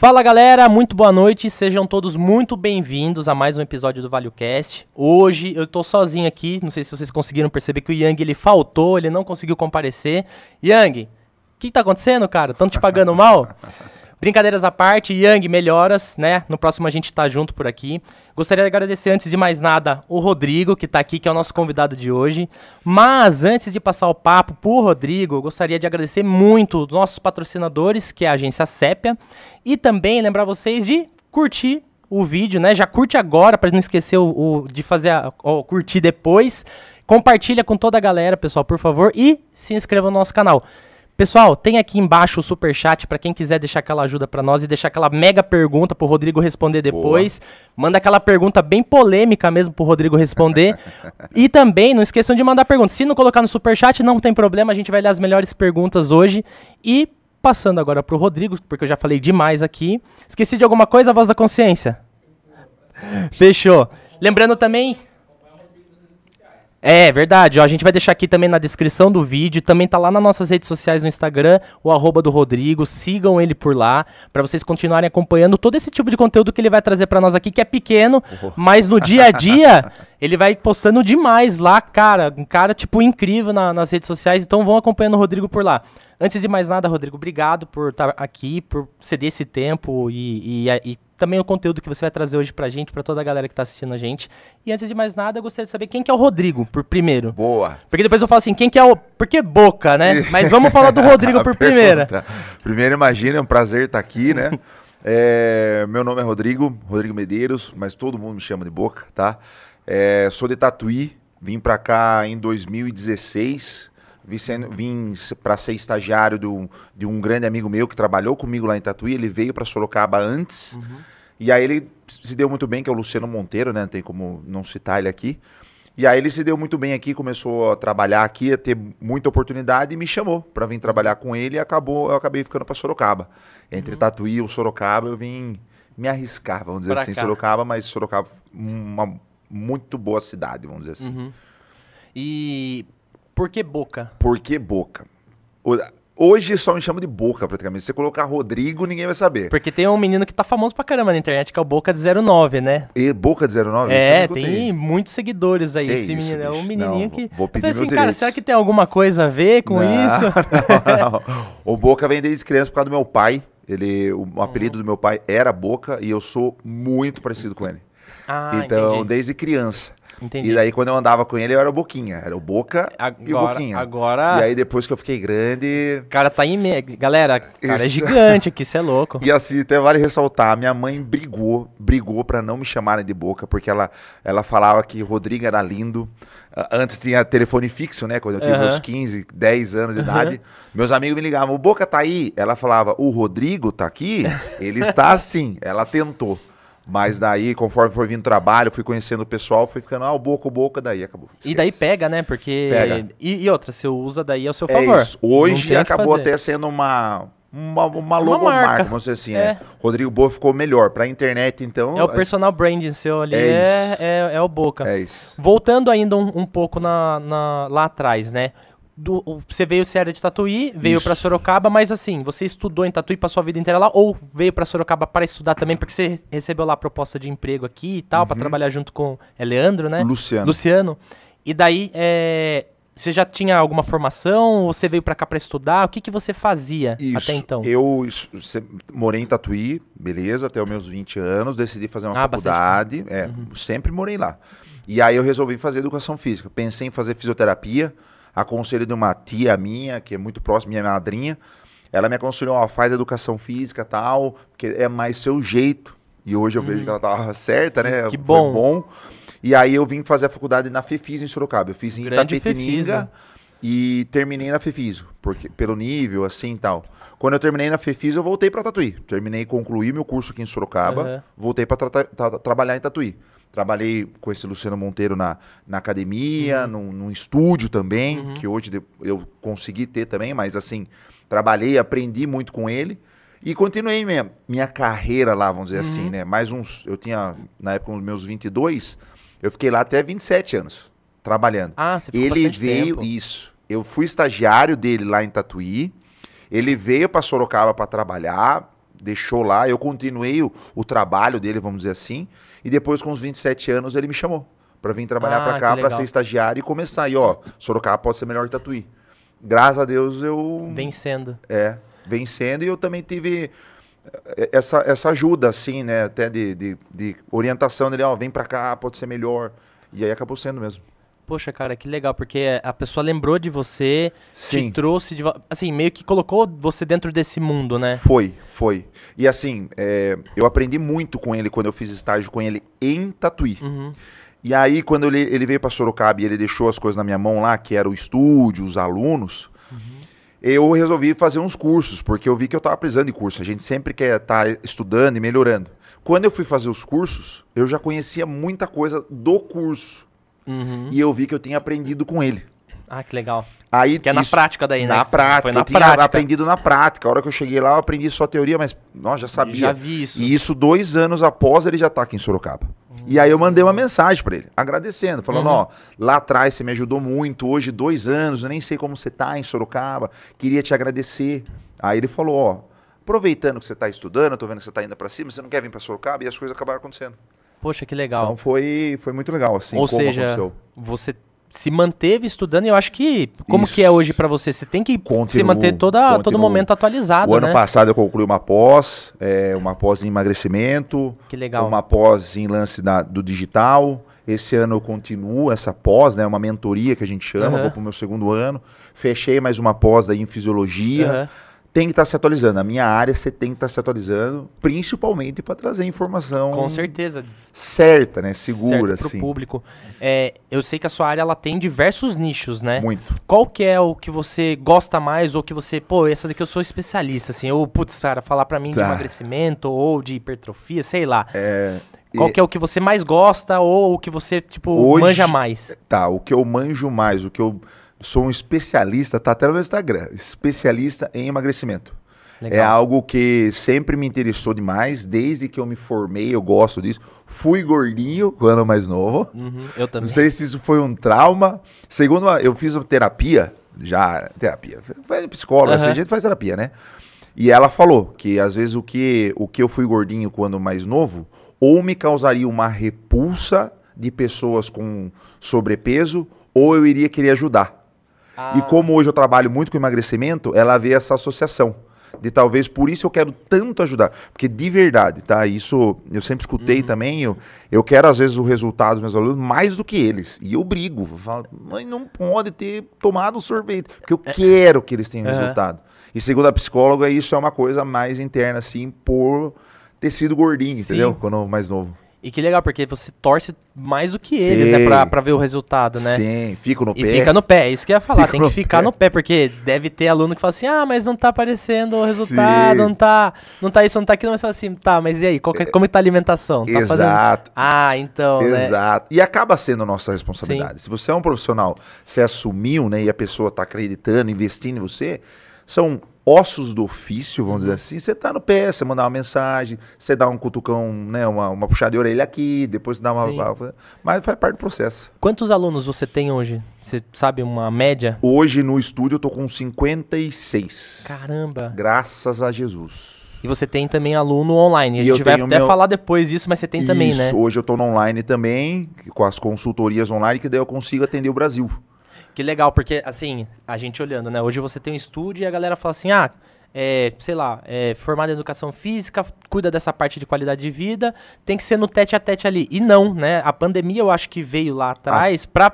Fala galera, muito boa noite, sejam todos muito bem-vindos a mais um episódio do ValioCast. Hoje eu tô sozinho aqui, não sei se vocês conseguiram perceber que o Yang ele faltou, ele não conseguiu comparecer. Yang, o que tá acontecendo, cara? Tão te pagando mal? Brincadeiras à parte, Yang, melhoras, né? No próximo a gente tá junto por aqui. Gostaria de agradecer, antes de mais nada, o Rodrigo, que tá aqui, que é o nosso convidado de hoje. Mas, antes de passar o papo pro Rodrigo, gostaria de agradecer muito os nossos patrocinadores, que é a agência Sépia. E também lembrar vocês de curtir o vídeo, né? Já curte agora, para não esquecer o, o de fazer a, o curtir depois. Compartilha com toda a galera, pessoal, por favor. E se inscreva no nosso canal. Pessoal, tem aqui embaixo o super chat para quem quiser deixar aquela ajuda para nós e deixar aquela mega pergunta pro Rodrigo responder depois. Boa. Manda aquela pergunta bem polêmica mesmo pro Rodrigo responder. e também não esqueçam de mandar perguntas. Se não colocar no super chat, não tem problema, a gente vai ler as melhores perguntas hoje. E passando agora pro Rodrigo, porque eu já falei demais aqui. Esqueci de alguma coisa, a voz da consciência? Fechou. Lembrando também, é, verdade. Ó, a gente vai deixar aqui também na descrição do vídeo. Também tá lá nas nossas redes sociais no Instagram, o arroba do Rodrigo. Sigam ele por lá, para vocês continuarem acompanhando todo esse tipo de conteúdo que ele vai trazer para nós aqui, que é pequeno, oh. mas no dia a dia ele vai postando demais lá, cara. Um cara, tipo, incrível na, nas redes sociais. Então vão acompanhando o Rodrigo por lá. Antes de mais nada, Rodrigo, obrigado por estar aqui, por ceder esse tempo e, e, e também o conteúdo que você vai trazer hoje pra gente, pra toda a galera que tá assistindo a gente. E antes de mais nada, eu gostaria de saber quem que é o Rodrigo, por primeiro. Boa. Porque depois eu falo assim, quem que é o... Porque Boca, né? Mas vamos falar do Rodrigo por primeira. Primeiro, imagina, é um prazer estar aqui, né? é, meu nome é Rodrigo, Rodrigo Medeiros, mas todo mundo me chama de Boca, tá? É, sou de Tatuí, vim pra cá em 2016 vim para ser estagiário do, de um grande amigo meu que trabalhou comigo lá em Tatuí. Ele veio para Sorocaba antes. Uhum. E aí ele se deu muito bem, que é o Luciano Monteiro, né? Não tem como não citar ele aqui. E aí ele se deu muito bem aqui, começou a trabalhar aqui, a ter muita oportunidade e me chamou para vir trabalhar com ele e acabou, eu acabei ficando para Sorocaba. Entre uhum. Tatuí e o Sorocaba eu vim me arriscar, vamos dizer pra assim, cá. Sorocaba, mas Sorocaba uma muito boa cidade, vamos dizer assim. Uhum. E por que Boca? Por que Boca? Hoje só me chama de Boca, praticamente. Se você colocar Rodrigo, ninguém vai saber. Porque tem um menino que tá famoso pra caramba na internet, que é o Boca de 09, né? E Boca de 09? É, tem muitos seguidores aí. esse isso, menino é um menininho não, que. Vou pedir eu falei assim, cara, será que tem alguma coisa a ver com não, isso? Não. O Boca vem desde criança por causa do meu pai. Ele, o apelido uhum. do meu pai era Boca e eu sou muito parecido com ele. Ah, então, entendi. desde criança. Entendi. E daí, quando eu andava com ele, eu era o Boquinha. Era o Boca agora, e o Boquinha. Agora. E aí, depois que eu fiquei grande. Cara, tá em. Galera, cara, é gigante aqui, isso é louco. E assim, até vale ressaltar: minha mãe brigou, brigou pra não me chamarem de Boca, porque ela, ela falava que Rodrigo era lindo. Antes tinha telefone fixo, né? Quando eu tinha uhum. meus 15, 10 anos de uhum. idade. Meus amigos me ligavam: o Boca tá aí. Ela falava: o Rodrigo tá aqui? Ele está assim. Ela tentou. Mas daí, conforme foi vindo trabalho, fui conhecendo o pessoal, fui ficando, ah, o boca, o boca, daí acabou. Esquece. E daí pega, né? Porque. Pega. E, e, outra, você usa daí ao seu é favor. Isso. Hoje acabou até sendo uma. Uma, uma logomarca, vamos dizer assim. É. é. Rodrigo Boa ficou melhor. Pra internet, então. É o personal branding seu ali, é, é, é, é, o Boca. É isso. Voltando ainda um, um pouco na, na, lá atrás, né? Do, você veio, você era de Tatuí, veio para Sorocaba, mas assim, você estudou em Tatuí, passou a vida inteira lá, ou veio para Sorocaba para estudar também, porque você recebeu lá a proposta de emprego aqui e tal, uhum. para trabalhar junto com é Leandro, né? Luciano. Luciano. E daí, é, você já tinha alguma formação? Ou você veio para cá para estudar? O que, que você fazia Isso. até então? Eu morei em Tatuí, beleza, até os meus 20 anos, decidi fazer uma ah, faculdade, é, uhum. sempre morei lá. E aí eu resolvi fazer educação física. Pensei em fazer fisioterapia, aconselho de uma tia minha, que é muito próxima, minha madrinha. Ela me aconselhou, ó, faz educação física tal, porque é mais seu jeito. E hoje eu hum. vejo que ela tava certa, né? Que bom. Foi bom. E aí eu vim fazer a faculdade na Fefis em Sorocaba. Eu fiz em Itapetininga e terminei na Fefiso, porque pelo nível assim e tal. Quando eu terminei na Fefis, eu voltei para Tatuí. Terminei, concluí meu curso aqui em Sorocaba, uhum. voltei para tra tra trabalhar em Tatuí. Trabalhei com esse Luciano Monteiro na, na academia, uhum. num, num, estúdio também, uhum. que hoje eu consegui ter também, mas assim, trabalhei, aprendi muito com ele. E continuei minha, minha carreira lá, vamos dizer assim, uhum. né? Mais uns. Eu tinha, na época, os meus 22, eu fiquei lá até 27 anos, trabalhando. Ah, você ficou Ele veio, tempo. isso. Eu fui estagiário dele lá em Tatuí. Ele veio para Sorocaba para trabalhar deixou lá, eu continuei o, o trabalho dele, vamos dizer assim, e depois com os 27 anos ele me chamou para vir trabalhar Ah, para cá, para ser estagiário e começar aí, ó, Sorocaba pode ser melhor que Tatuí. Graças a Deus eu Vencendo. é, vencendo e eu também tive eh, essa, essa ajuda, assim, né? Até de, de, de orientação dele, ó, vem pra cá, pode ser melhor. E aí acabou sendo mesmo. Poxa, cara, que legal, porque a pessoa lembrou de você, Sim. te trouxe de. Assim, meio que colocou você dentro desse mundo, né? Foi, foi. E assim, é, eu aprendi muito com ele quando eu fiz estágio com ele em Tatuí. Uhum. E aí, quando ele, ele veio pra Sorocaba e ele deixou as coisas na minha mão lá, que era o estúdio, os alunos, eu resolvi fazer uns cursos, porque eu vi que eu tava precisando de curso. A gente sempre quer estar estudando e melhorando. Quando eu fui fazer os cursos, eu já conhecia muita coisa do curso. Uhum. E eu vi que eu tinha aprendido com ele. Ah, que legal. Aí, Que é na isso- prática daí, né? Na prática, Foi na eu tinha prática. aprendido na prática. A hora que eu cheguei lá, eu aprendi só teoria, mas nós já sabia. Já vi isso. E isso dois anos após ele já tá aqui em Sorocaba. E aí eu mandei uma mensagem pra ele, agradecendo, falando, Uhum. ó, lá atrás você me ajudou muito, hoje dois anos, eu nem sei como você tá em Sorocaba, queria te agradecer. Aí ele falou, ó, aproveitando que você tá estudando, eu tô vendo que você tá indo pra cima, você não quer vir pra Sorocaba? E as coisas acabaram acontecendo. Poxa, que legal. Então foi, foi muito legal, assim, Ou seja, aconteceu. você se manteve estudando e eu acho que, como Isso. que é hoje pra você? Você tem que se Continuo, manter toda, todo momento atualizado, O ano né? passado eu concluí uma pós, é, uma pós em emagrecimento, Que legal. uma pós em lance da- do digital. Esse ano eu continuo essa pós, né? Uma mentoria que a gente chama, Aham. vou pro meu segundo ano. Fechei mais uma pós aí em fisiologia. Aham. Tem que estar se atualizando. A minha área você tem que estar se atualizando, principalmente para trazer informação Com certeza. certa, né? Segura, certo pro assim. público. É, eu sei que a sua área ela tem diversos nichos, né? Muito. Qual que é o que você gosta mais ou que você, pô, essa daqui eu sou especialista, assim, ou, putz, cara, falar pra mim de Tá. emagrecimento ou de hipertrofia, sei lá. Qual e- que é o que você mais gosta ou o que você, tipo, Hoje- manja mais? Tá, o que eu manjo mais, o que eu sou um especialista, tá até no meu Instagram, especialista em emagrecimento. É Legal. algo que sempre me interessou demais, desde que eu me formei, eu gosto disso. Fui gordinho quando mais novo. Uhum, eu Não também. sei se isso foi um trauma. Segundo, a- eu fiz uma terapia, já, terapia, faz psicóloga, Aham. assim, a gente faz terapia, né? E ela falou que às vezes o que, o que eu fui gordinho quando mais novo, ou me causaria uma repulsa de pessoas com sobrepeso, ou eu iria querer ajudar. Ah, E como hoje eu trabalho muito com emagrecimento, ela vê essa associação. De talvez por isso eu quero tanto ajudar. Porque de verdade, tá? Isso eu sempre Uhum. escutei também. Eu, eu quero, às vezes, o resultado dos meus alunos mais do que eles. E eu brigo. Eu falo, mãe, não pode ter tomado sorvete. Porque eu quero que eles tenham É. Aham. resultado. E segundo a psicóloga, isso é uma coisa mais interna, assim, por ter sido gordinho, Sim. entendeu? Quando mais novo. E que legal, porque você torce mais do que eles, né, Sim. pra, pra ver o resultado, né? Sim, fico no E pé. fica no pé, é isso que eu ia falar, Fica tem que ficar pé. no pé, porque deve ter aluno que fala assim, ah, mas não tá aparecendo o resultado, Sim. não tá, não tá isso, não tá aquilo, mas fala assim, tá, mas e aí, que- como que tá a alimentação? Tá fazendo- Exato. Ah, então, né? Exato. E acaba sendo nossa responsabilidade. Se você é um profissional, você assumiu, né, e a pessoa está acreditando, investindo em você, são ossos do ofício, vamos Uhum. dizer assim. Você tá no pé, você mandar uma mensagem, você dá um cutucão, né, uma, uma puxada de orelha aqui, depois dá uma. Sim. Mas faz parte do processo. Quantos alunos você tem hoje? Você sabe uma média? Hoje no estúdio eu tô com 56. Caramba. Graças a Jesus. E você tem também aluno online. A gente vai até meu- falar depois disso, mas você tem também, né? Isso, Hoje eu tô no online também, com as consultorias online, que daí eu consigo atender o Brasil. Que legal, porque assim, a gente olhando, né? Hoje você tem um estúdio e a galera fala assim, ah, é, sei lá, é, formado em educação física, cuida dessa parte de qualidade de vida, tem que ser no tete a tete ali. E não, né? A pandemia eu acho que veio lá atrás pra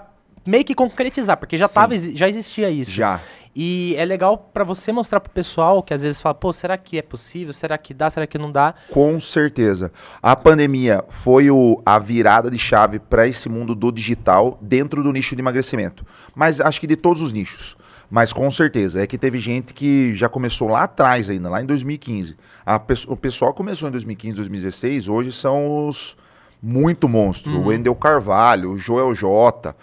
meio que concretizar, porque já, Sim. tava, já existia isso. Já. E é legal pra você mostrar pro pessoal que às vezes fala, pô, será que é possível? Será que dá? Será que não dá? Com certeza. A pandemia foi o- a virada de chave para esse mundo do digital dentro do nicho de emagrecimento. Mas acho que de todos os nichos. Mas com certeza. É que teve gente que já começou lá atrás ainda, lá em 2015. A o pessoal começou em 2015, 2016. Hoje são os muito monstros. O Wendel Carvalho, o Joel J.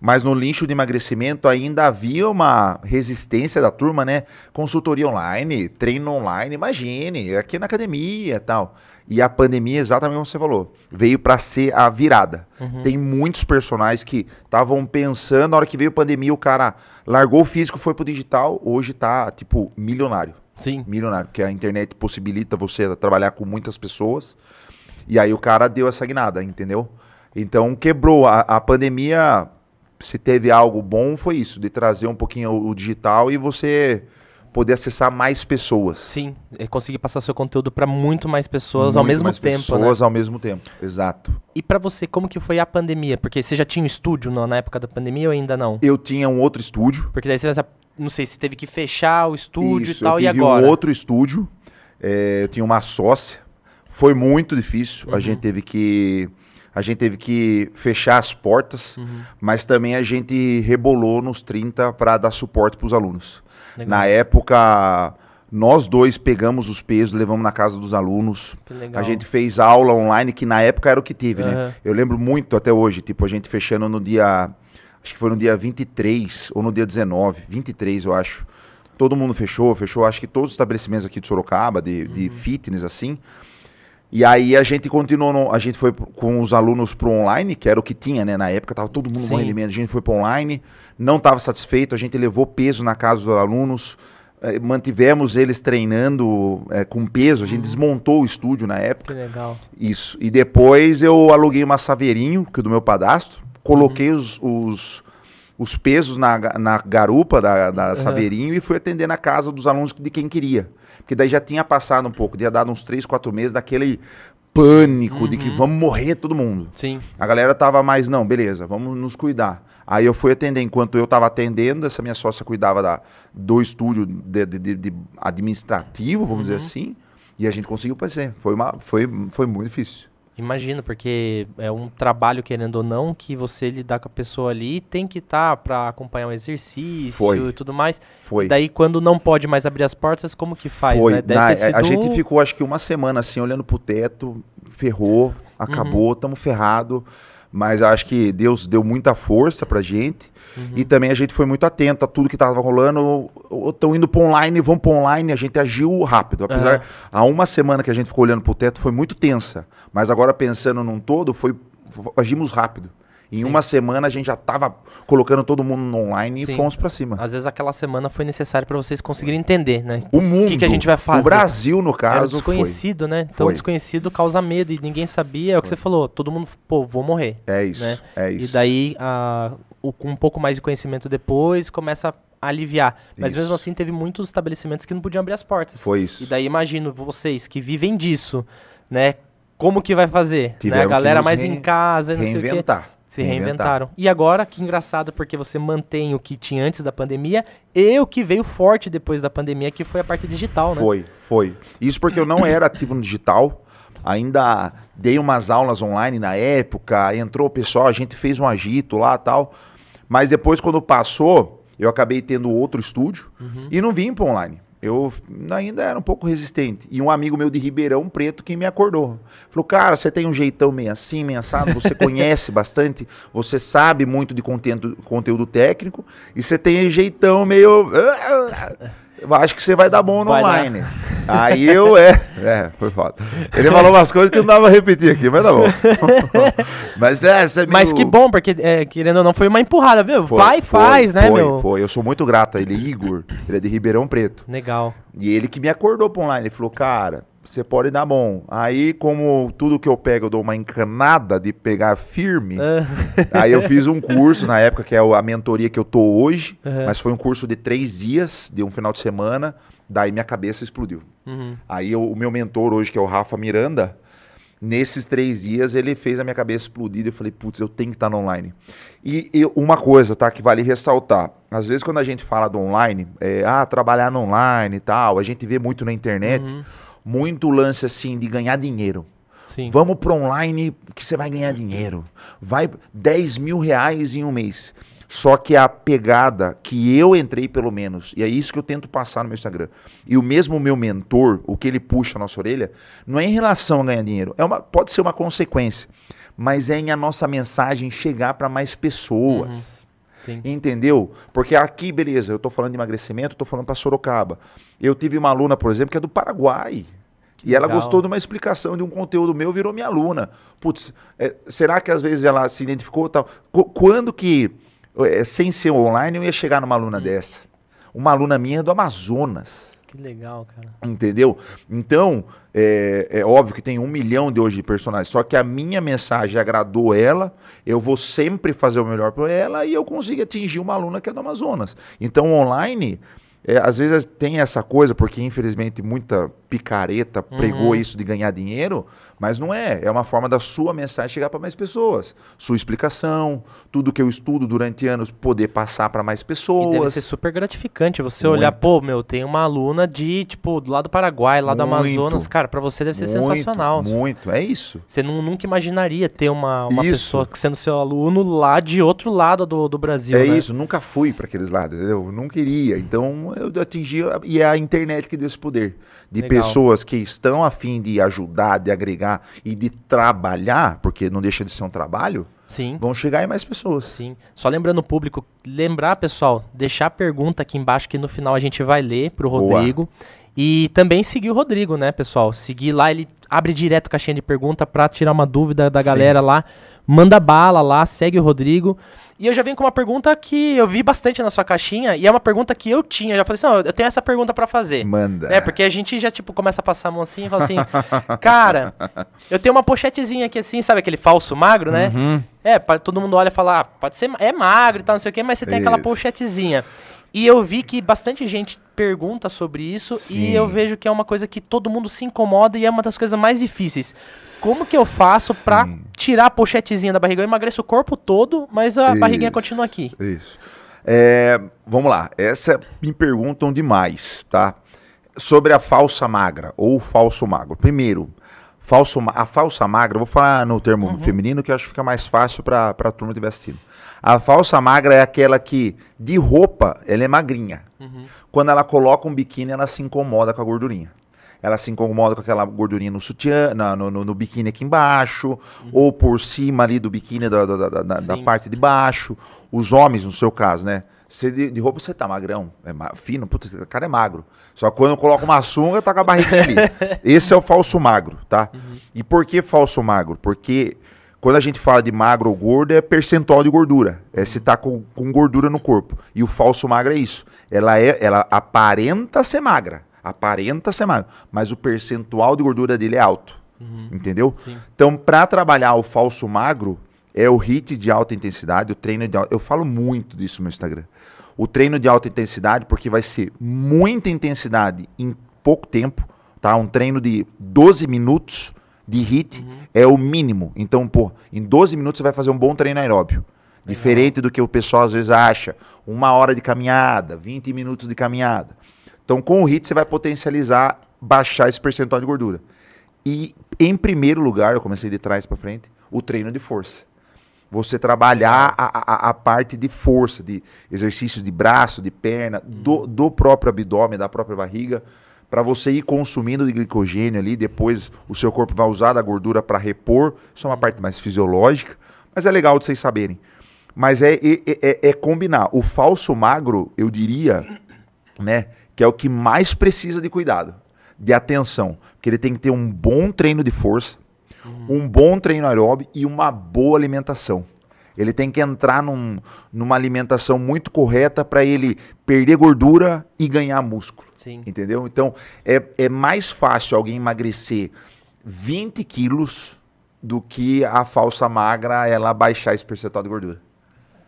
Mas no nicho de emagrecimento ainda havia uma resistência da turma, né? Consultoria online, treino online, imagine, aqui na academia e tal. E a pandemia, exatamente como você falou, veio para ser a virada. Tem muitos personagens que estavam pensando, na hora que veio a pandemia, o cara largou o físico, foi pro digital, hoje tá, tipo, milionário. Sim. Milionário, porque a internet possibilita você trabalhar com muitas pessoas. E aí o cara deu essa guinada, entendeu? Então quebrou. A, a pandemia, se teve algo bom, foi isso, de trazer um pouquinho o, o digital e você poder acessar mais pessoas. Sim, é conseguir passar seu conteúdo para muito mais pessoas ao Muito mesmo mais tempo, pessoas né? ao mesmo tempo, exato. E para você, como que foi a pandemia? Porque você já tinha um estúdio na época da pandemia ou ainda não? Eu tinha um outro estúdio. Porque daí você, não sei se teve que fechar o estúdio Isso, e tal, eu e tive agora? um outro estúdio. é, eu tinha uma sócia. Foi muito difícil. Uhum. A gente teve que a gente teve que fechar as portas, Uhum, mas também a gente rebolou nos 30 para dar suporte para os alunos. legal, Na época, nós dois pegamos os pesos, levamos na casa dos alunos. A gente fez aula online, que na época era o que tive, né? Aham. Eu lembro muito até hoje, tipo, a gente fechando no dia. Acho que foi no dia 23 ou no dia 19, 23, eu acho. Todo mundo fechou, fechou, acho que todos os estabelecimentos aqui de Sorocaba, de, de Uhum. fitness, assim. E aí a gente continuou, no- a gente foi com os alunos pro online, que era o que tinha, né? Na época tava todo mundo Sim. morrendo de medo. A gente foi pro online, não estava satisfeito, a gente levou peso na casa dos alunos, eh, mantivemos eles treinando eh, com peso, a gente desmontou o estúdio na época. Que legal. Isso. E depois eu aluguei uma saveirinho, que é do meu padastro, coloquei os, os, os pesos na, na garupa da, da saveirinho e fui atender na casa dos alunos de quem queria. Porque daí já tinha passado um pouco, tinha dado uns 3, 4 meses daquele pânico de que vamos morrer todo mundo. Sim. A galera tava mais, não, beleza, vamos nos cuidar. Aí eu fui atender, enquanto eu tava atendendo, essa minha sócia cuidava da, do estúdio de, de- de- administrativo, vamos dizer assim, e a gente conseguiu fazer. Foi, uma, foi, foi muito difícil. Imagino, porque é um trabalho, querendo ou não, que você lidar com a pessoa ali tem que estar pra acompanhar um exercício Foi. e tudo mais. Foi. Daí, quando não pode mais abrir as portas, como que faz, foi. né? Deve Na- sido... A gente ficou, acho que uma semana assim, olhando pro teto, ferrou, acabou, tamo ferrado. Mas acho que Deus deu muita força pra gente. Uhum. E também a gente foi muito atento a tudo que tava rolando. Estão indo pro online, vão pro online, a gente agiu rápido. Apesar, Aham. há uma semana que a gente ficou olhando pro teto foi muito tensa. Mas agora pensando num todo, foi agimos rápido. Em Sim. uma semana a gente já tava colocando todo mundo no online Sim. e fomos pra cima. Às vezes aquela semana foi necessário pra vocês conseguirem entender, né? O mundo, que que a gente vai fazer? O Brasil, no Era caso, desconhecido, né? Então, Foi. desconhecido causa medo e ninguém sabia. É o que você falou. Todo mundo, pô, vou morrer. foi. É isso, né? é E isso. daí, a- o- com um pouco mais de conhecimento depois, começa a aliviar. Mas Isso. mesmo assim, teve muitos estabelecimentos que não podiam abrir as portas. Foi isso. E daí, imagino vocês que vivem disso, né? Como que vai fazer? Né? A galera mais em casa, não sei o quê. Reinventar. Se reinventaram. E agora, que engraçado, porque você mantém o que tinha antes da pandemia e o que veio forte depois da pandemia, que foi a parte digital, né? Foi, foi. Isso porque eu não era ativo no digital. Ainda dei umas aulas online na época, entrou o pessoal, a gente fez um agito lá tal. Mas depois, quando passou, eu acabei tendo outro estúdio Uhum. e não vim para online. Eu ainda era um pouco resistente. E um amigo meu de Ribeirão Preto que me acordou. Falou, cara, você tem um jeitão meio assim, meio assado, você conhece bastante, você sabe muito de conteúdo, conteúdo técnico, e você tem um jeitão meio. Eu acho que você vai dar bom no Vai dar. online. Aí eu, é, é, foi foda. Ele falou umas coisas que não dava pra repetir aqui, mas tá bom. mas é, você é meio- Mas que bom, porque, é, querendo ou não, foi uma empurrada, viu? Foi, Vai, foi, faz, né, foi, meu? Foi, eu sou muito grato a ele, Igor. Ele é de Ribeirão Preto. Legal. E ele que me acordou pra online. Ele falou, cara, você pode dar bom. Aí, como tudo que eu pego, eu dou uma encanada de pegar firme. Ah, Aí eu fiz um curso na época, que é a mentoria que eu tô hoje. Aham. Mas foi um curso de três dias, de um final de semana. Daí minha cabeça explodiu. uhum. Aí eu- o meu mentor hoje, que é o Rafa Miranda, nesses três dias ele fez a minha cabeça explodir. Eu falei, putz, eu tenho que estar no online. E, e uma coisa, tá, que vale ressaltar. Às vezes quando a gente fala do online, é, ah, trabalhar no online e tal, a gente vê muito na internet, Uhum. Muito lance assim de ganhar dinheiro. Sim. Vamos para online que você vai ganhar dinheiro. Vai 10 mil reais em um mês. Só que a pegada que eu entrei, pelo menos, e é isso que eu tento passar no meu Instagram, e o mesmo meu mentor, o que ele puxa a nossa orelha, não é em relação a ganhar dinheiro. É uma, pode ser uma consequência, mas é em a nossa mensagem chegar para mais pessoas. Uhum. Sim. Entendeu? Porque aqui, beleza, eu tô falando de emagrecimento, eu tô falando para Sorocaba. Eu tive uma aluna, por exemplo, que é do Paraguai. E ela gostou de uma explicação de um conteúdo meu, virou minha aluna. Putz, é, será que às vezes ela se identificou tal? Qu- quando que, é, sem ser online, eu ia chegar numa aluna Hum. dessa? Uma aluna minha é do Amazonas. Que legal, cara. Entendeu? Então, é, é óbvio que tem um milhão de hoje de personagens, só que a minha mensagem agradou ela, eu vou sempre fazer o melhor para ela e eu consigo atingir uma aluna que é do Amazonas. Então, online, é, às vezes tem essa coisa, porque infelizmente muita picareta pregou Uhum. isso de ganhar dinheiro, mas não é. É uma forma da sua mensagem chegar para mais pessoas. Sua explicação, tudo que eu estudo durante anos, poder passar para mais E deve pessoas. ser super gratificante você Muito. olhar, pô, meu, tem uma aluna de, tipo, do lado do Paraguai, lá do Muito. Amazonas. Cara, pra você deve ser muito, sensacional. Muito, é isso. Você nu- nunca imaginaria ter uma, uma Isso. pessoa sendo seu aluno lá de outro lado do, do Brasil, é né? isso, nunca fui para aqueles lados? Eu não queria. Então eu atingi, e é a internet que deu esse poder. De Legal. Pessoas que estão a fim de ajudar, de agregar e de trabalhar, porque não deixa de ser um trabalho, Sim. vão chegar em mais pessoas. Sim. Só lembrando o público, lembrar, pessoal, deixar a pergunta aqui embaixo que no final a gente vai ler pro Boa. Rodrigo. E também seguir o Rodrigo, né, pessoal? Seguir lá, ele abre direto caixinha de pergunta pra tirar uma dúvida da Sim. galera lá. Manda bala lá, segue o Rodrigo. E eu já venho com uma pergunta que eu vi bastante na sua caixinha e é uma pergunta que eu tinha. Eu já falei assim, não, eu tenho essa pergunta pra fazer. Manda. É, porque a gente já, tipo, começa a passar a mão assim e fala assim, cara, eu tenho uma pochetezinha aqui assim, sabe aquele falso magro, né? Uhum. É, todo mundo olha e fala, ah, pode ser, é magro e tal, não sei o quê, mas você tem aquela Isso. pochetezinha. E eu vi que bastante gente pergunta sobre isso Sim. e eu vejo que é uma coisa que todo mundo se incomoda e é uma das coisas mais difíceis. Como que eu faço pra Sim. tirar a pochetezinha da barriga? Eu emagreço o corpo todo, mas a barriguinha Isso. continua aqui. Isso. É, vamos lá, essa me perguntam demais, tá? Sobre a falsa magra ou falso magro. Primeiro, falso, a falsa magra, vou falar no termo Uhum. feminino que eu acho que fica mais fácil para a turma estiver assistindo. A falsa magra é aquela que, de roupa, ela é magrinha. Uhum. Quando ela coloca um biquíni, ela se incomoda com a gordurinha. Ela se incomoda com aquela gordurinha no sutiã, na- no, no- no biquíni aqui embaixo, ou por cima ali do biquíni da, da, da- da- Uhum. Parte de baixo. Os homens, no seu caso, né? Você de, de roupa você tá magrão, é ma- fino, putz, o cara é magro. Só que quando coloca uma sunga, tá com a barriguinha ali. Esse é o falso magro, tá? E por que falso magro? Porque quando a gente fala de magro ou gordo, é percentual de gordura. É se tá com, com gordura no corpo. E o falso magro é isso. Ela, é, ela aparenta ser magra. Aparenta ser magra. Mas o percentual de gordura dele é alto. Entendeu? Sim. Então, para trabalhar o falso magro, é o HIIT de alta intensidade, o treino de alta... Eu falo muito disso no meu Instagram. O treino de alta intensidade, porque vai ser muita intensidade em pouco tempo, tá? Um treino de 12 minutos de HIIT é o mínimo. Então, pô, em 12 minutos você vai fazer um bom treino aeróbio. Diferente do que o pessoal às vezes acha. Uma hora de caminhada, 20 minutos de caminhada. Então, com o HIIT você vai potencializar, baixar esse percentual de gordura. E, em primeiro lugar, eu comecei de trás para frente, o treino de força. Você trabalhar a, a, a parte de força, de exercícios de braço, de perna, do, do próprio abdômen, da própria barriga, para você ir consumindo de glicogênio ali, depois o seu corpo vai usar da gordura para repor. Isso é uma parte mais fisiológica, mas é legal de vocês saberem. Mas é, é, é- é combinar. O falso magro, eu diria, né, que é o que mais precisa de cuidado, de atenção, porque ele tem que ter um bom treino de força, um bom treino aeróbio e uma boa alimentação. Ele tem que entrar num- numa alimentação muito correta para ele perder gordura e ganhar músculo. Sim. Entendeu? Então, é, é mais fácil alguém emagrecer 20 quilos do que a falsa magra ela baixar esse percentual de gordura.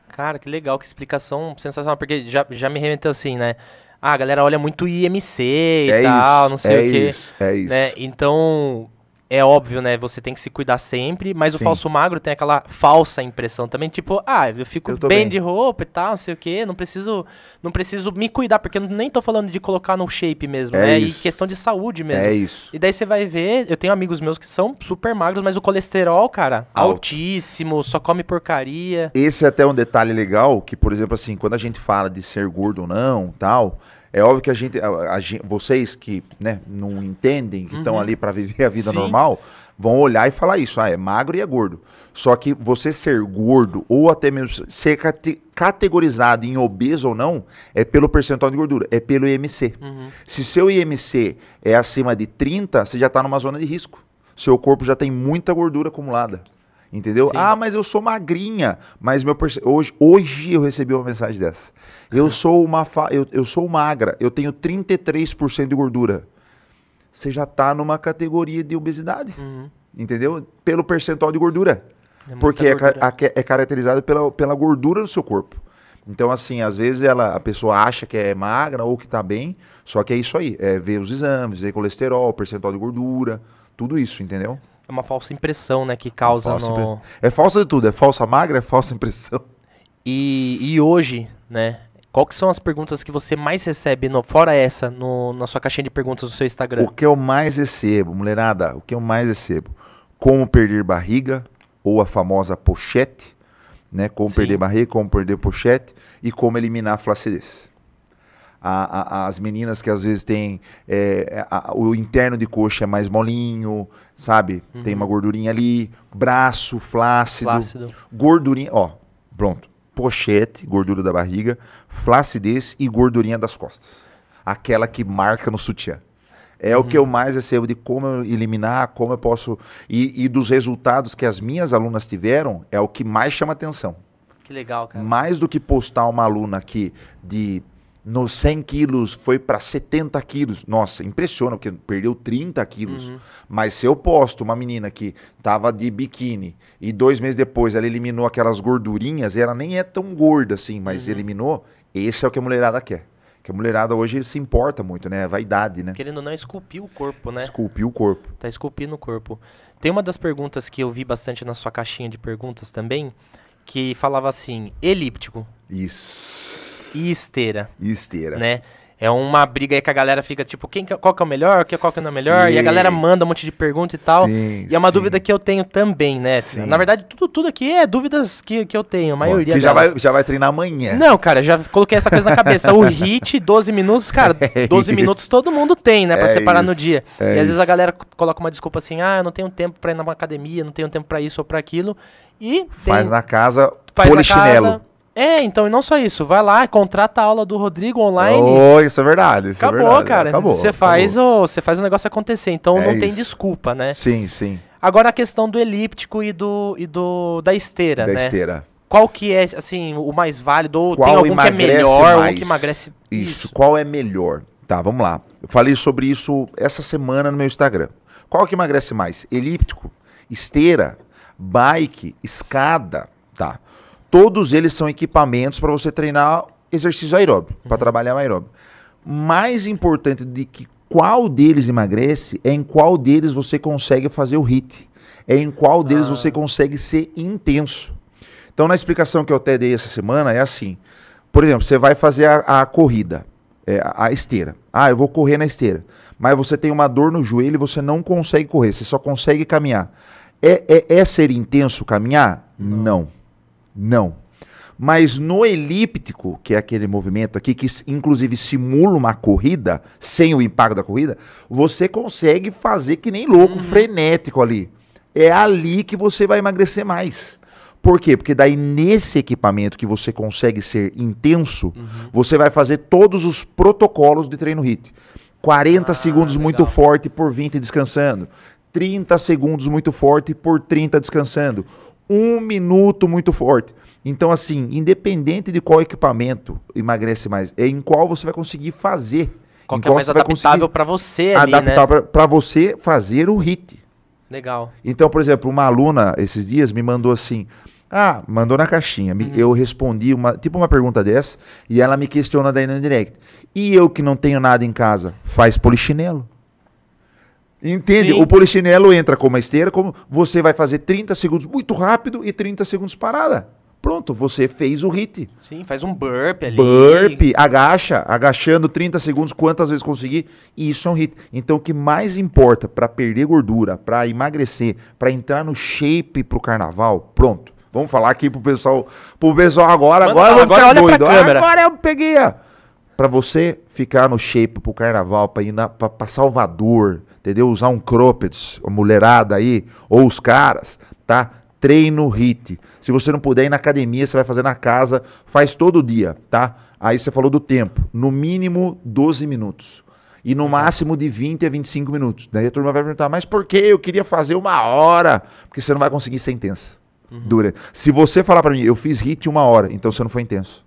Cara, que legal, que explicação sensacional, porque já, já me remeteu assim, né? Ah, a galera olha muito IMC e é tal, isso, não sei é o quê. Isso, é isso. né? Então, é óbvio, né? Você tem que se cuidar sempre, mas o Sim. falso magro tem aquela falsa impressão também, tipo, ah, eu fico Eu bem, bem. de roupa e tal, não sei o quê, não preciso, não preciso me cuidar, porque eu nem tô falando de colocar no shape mesmo, É né? E isso. questão de saúde mesmo. É isso. E daí você vai ver, eu tenho amigos meus que são super magros, mas o colesterol, cara, Alto. altíssimo, só come porcaria. Esse é até um detalhe legal, que, por exemplo, assim, quando a gente fala de ser gordo ou não, tal, é óbvio que a gente, a- a vocês que, né, não entendem, que estão Uhum. ali para viver a vida Sim. normal, vão olhar e falar isso, ah, é magro e é gordo. Só que você ser gordo ou até mesmo ser cate- categorizado em obeso ou não, é pelo percentual de gordura, é pelo IMC. Uhum. Se seu IMC é acima de 30, você já está numa zona de risco. Seu corpo já tem muita gordura acumulada. Entendeu? Sim. Ah, mas eu sou magrinha. Mas meu perce- hoje, hoje eu recebi uma mensagem dessa. Eu sou uma fa... eu, eu sou magra, eu tenho 33% de gordura. Você já tá numa categoria de obesidade. Uhum. Entendeu? Pelo percentual de gordura. É porque é, gordura. que- é caracterizado pela, pela gordura do seu corpo. Então, assim, às vezes ela, a pessoa acha que é magra ou que tá bem, só que é isso aí. É ver os exames, ver colesterol, percentual de gordura, tudo isso, entendeu? É uma falsa impressão, né, que causa Falsa no... É falsa de tudo, é falsa magra, é falsa impressão. E, e hoje, né, qual que são as perguntas que você mais recebe, no, fora essa, no, na sua caixinha de perguntas do seu Instagram? O que eu mais recebo, mulherada, o que eu mais recebo? Como perder barriga, ou a famosa pochete, né? Como Sim. perder barriga, como perder pochete e como eliminar a flacidez. A- a- as meninas que às vezes têm é, a- o interno de coxa é mais molinho, sabe? Tem uma gordurinha ali, braço flácido, Flácido. gordurinha, ó, pronto. Pochete, gordura da barriga, flacidez e gordurinha das costas. Aquela que marca no sutiã. É o que eu mais recebo de como eu eliminar, como eu posso. E, e dos resultados que as minhas alunas tiveram, é o que mais chama atenção. Que legal, cara. Mais do que postar uma aluna que de nos 100 quilos foi para 70 quilos. Nossa, impressiona, porque perdeu 30 quilos. Uhum. Mas se eu posto uma menina que tava de biquíni e dois meses depois ela eliminou aquelas gordurinhas, e ela nem é tão gorda assim, mas Uhum. eliminou, esse é o que a mulherada quer. Que a mulherada hoje se importa muito, né? É vaidade, né? Querendo ou não, esculpir o corpo, né? Esculpir o corpo. Tá esculpindo o corpo. Tem uma das perguntas que eu vi bastante na sua caixinha de perguntas também, que falava assim, elíptico Isso. E esteira, E esteira. né? É uma briga aí que a galera fica tipo, quem, que- qual que é o melhor, que- qual que não é o melhor, e a Sim. galera manda um monte de pergunta e tal. Sim, E é uma sim. dúvida que eu tenho também, né? Sim. Na verdade, tudo, tudo aqui é dúvidas que, que eu tenho, a maioria que já vai, já vai treinar amanhã. Não, cara, já coloquei essa coisa na cabeça. O hit, 12 minutos, cara, É 12 isso. minutos todo mundo tem, né? Pra É separar no isso. dia. É e às vezes isso. a galera coloca uma desculpa assim, ah, eu não tenho tempo pra ir numa academia, não tenho tempo pra isso ou pra aquilo. E tem, Faz na casa, faz na polichinelo. casa. É, então, e não só isso. Vai lá, contrata a aula do Rodrigo online. Oh, isso é verdade. Isso acabou, é verdade. cara. Acabou. Você faz, acabou. o, você faz o negócio acontecer. Então É não tem isso. desculpa, né? Sim, sim. Agora a questão do elíptico e do, e do da esteira, Da né? esteira. Qual que é, assim, o mais válido? Ou Qual tem algum que é melhor, mais? um que emagrece... Isso. Qual é melhor? Tá, vamos lá. Eu falei sobre isso essa semana no meu Instagram. Qual que emagrece mais? Elíptico, esteira, bike, escada, tá? Todos eles são equipamentos para você treinar exercício aeróbio, para trabalhar o aeróbio. Mais importante de que qual deles emagrece é em qual deles você consegue fazer o HIT. É em qual deles Ah. você consegue ser intenso. Então, na explicação que eu até dei essa semana, é assim. Por exemplo, você vai fazer a, a corrida, é, a, a esteira. Ah, eu vou correr na esteira. Mas você tem uma dor no joelho e você não consegue correr, você só consegue caminhar. É, é, é ser intenso caminhar? Não. Não. Mas no elíptico, que é aquele movimento aqui, que inclusive simula uma corrida, sem o impacto da corrida, você consegue fazer que nem louco, frenético ali. É ali que você vai emagrecer mais. Por quê? Porque daí nesse equipamento que você consegue ser intenso, você vai fazer todos os protocolos de treino HIIT. 40 Ah, segundos muito legal. forte por 20 descansando. 30 segundos muito forte por 30 descansando. Um minuto muito forte. Então, assim, independente de qual equipamento emagrece mais, é em qual você vai conseguir fazer. Qual que é mais adaptável pra você ali, né? adaptar para você fazer o HIT. Legal. Então, por exemplo, uma aluna esses dias me mandou assim: Ah, mandou na caixinha. Uhum. Eu respondi uma, tipo uma pergunta dessa, e ela me questiona daí no direct. E eu que não tenho nada em casa, faz polichinelo. Entende? Sim. O polichinelo entra como uma esteira, como você vai fazer 30 segundos muito rápido e 30 segundos parada. Pronto, você fez o hit. Sim, faz um burp ali. Burp, agacha, agachando 30 segundos, quantas vezes conseguir, isso é um hit. Então o que mais importa para perder gordura, para emagrecer, para entrar no shape pro carnaval, pronto. Vamos falar aqui pro pessoal, pro pessoal agora, Manda agora eu vou agora ficar doido. câmera. Agora eu peguei. ó. Pra você ficar no shape pro carnaval, pra ir na, pra, pra Salvador, entendeu? Usar um cropped, a mulherada aí, ou os caras, tá? Treino HIT. Se você não puder ir na academia, você vai fazer na casa, faz todo dia, tá? Aí você falou do tempo, no mínimo 12 minutos. E no máximo de 20 a 25 minutos. Daí a turma vai perguntar, mas por que eu queria fazer uma hora? Porque você não vai conseguir ser intensa. Durante. Se você falar pra mim, eu fiz hit uma hora, então você não foi intenso.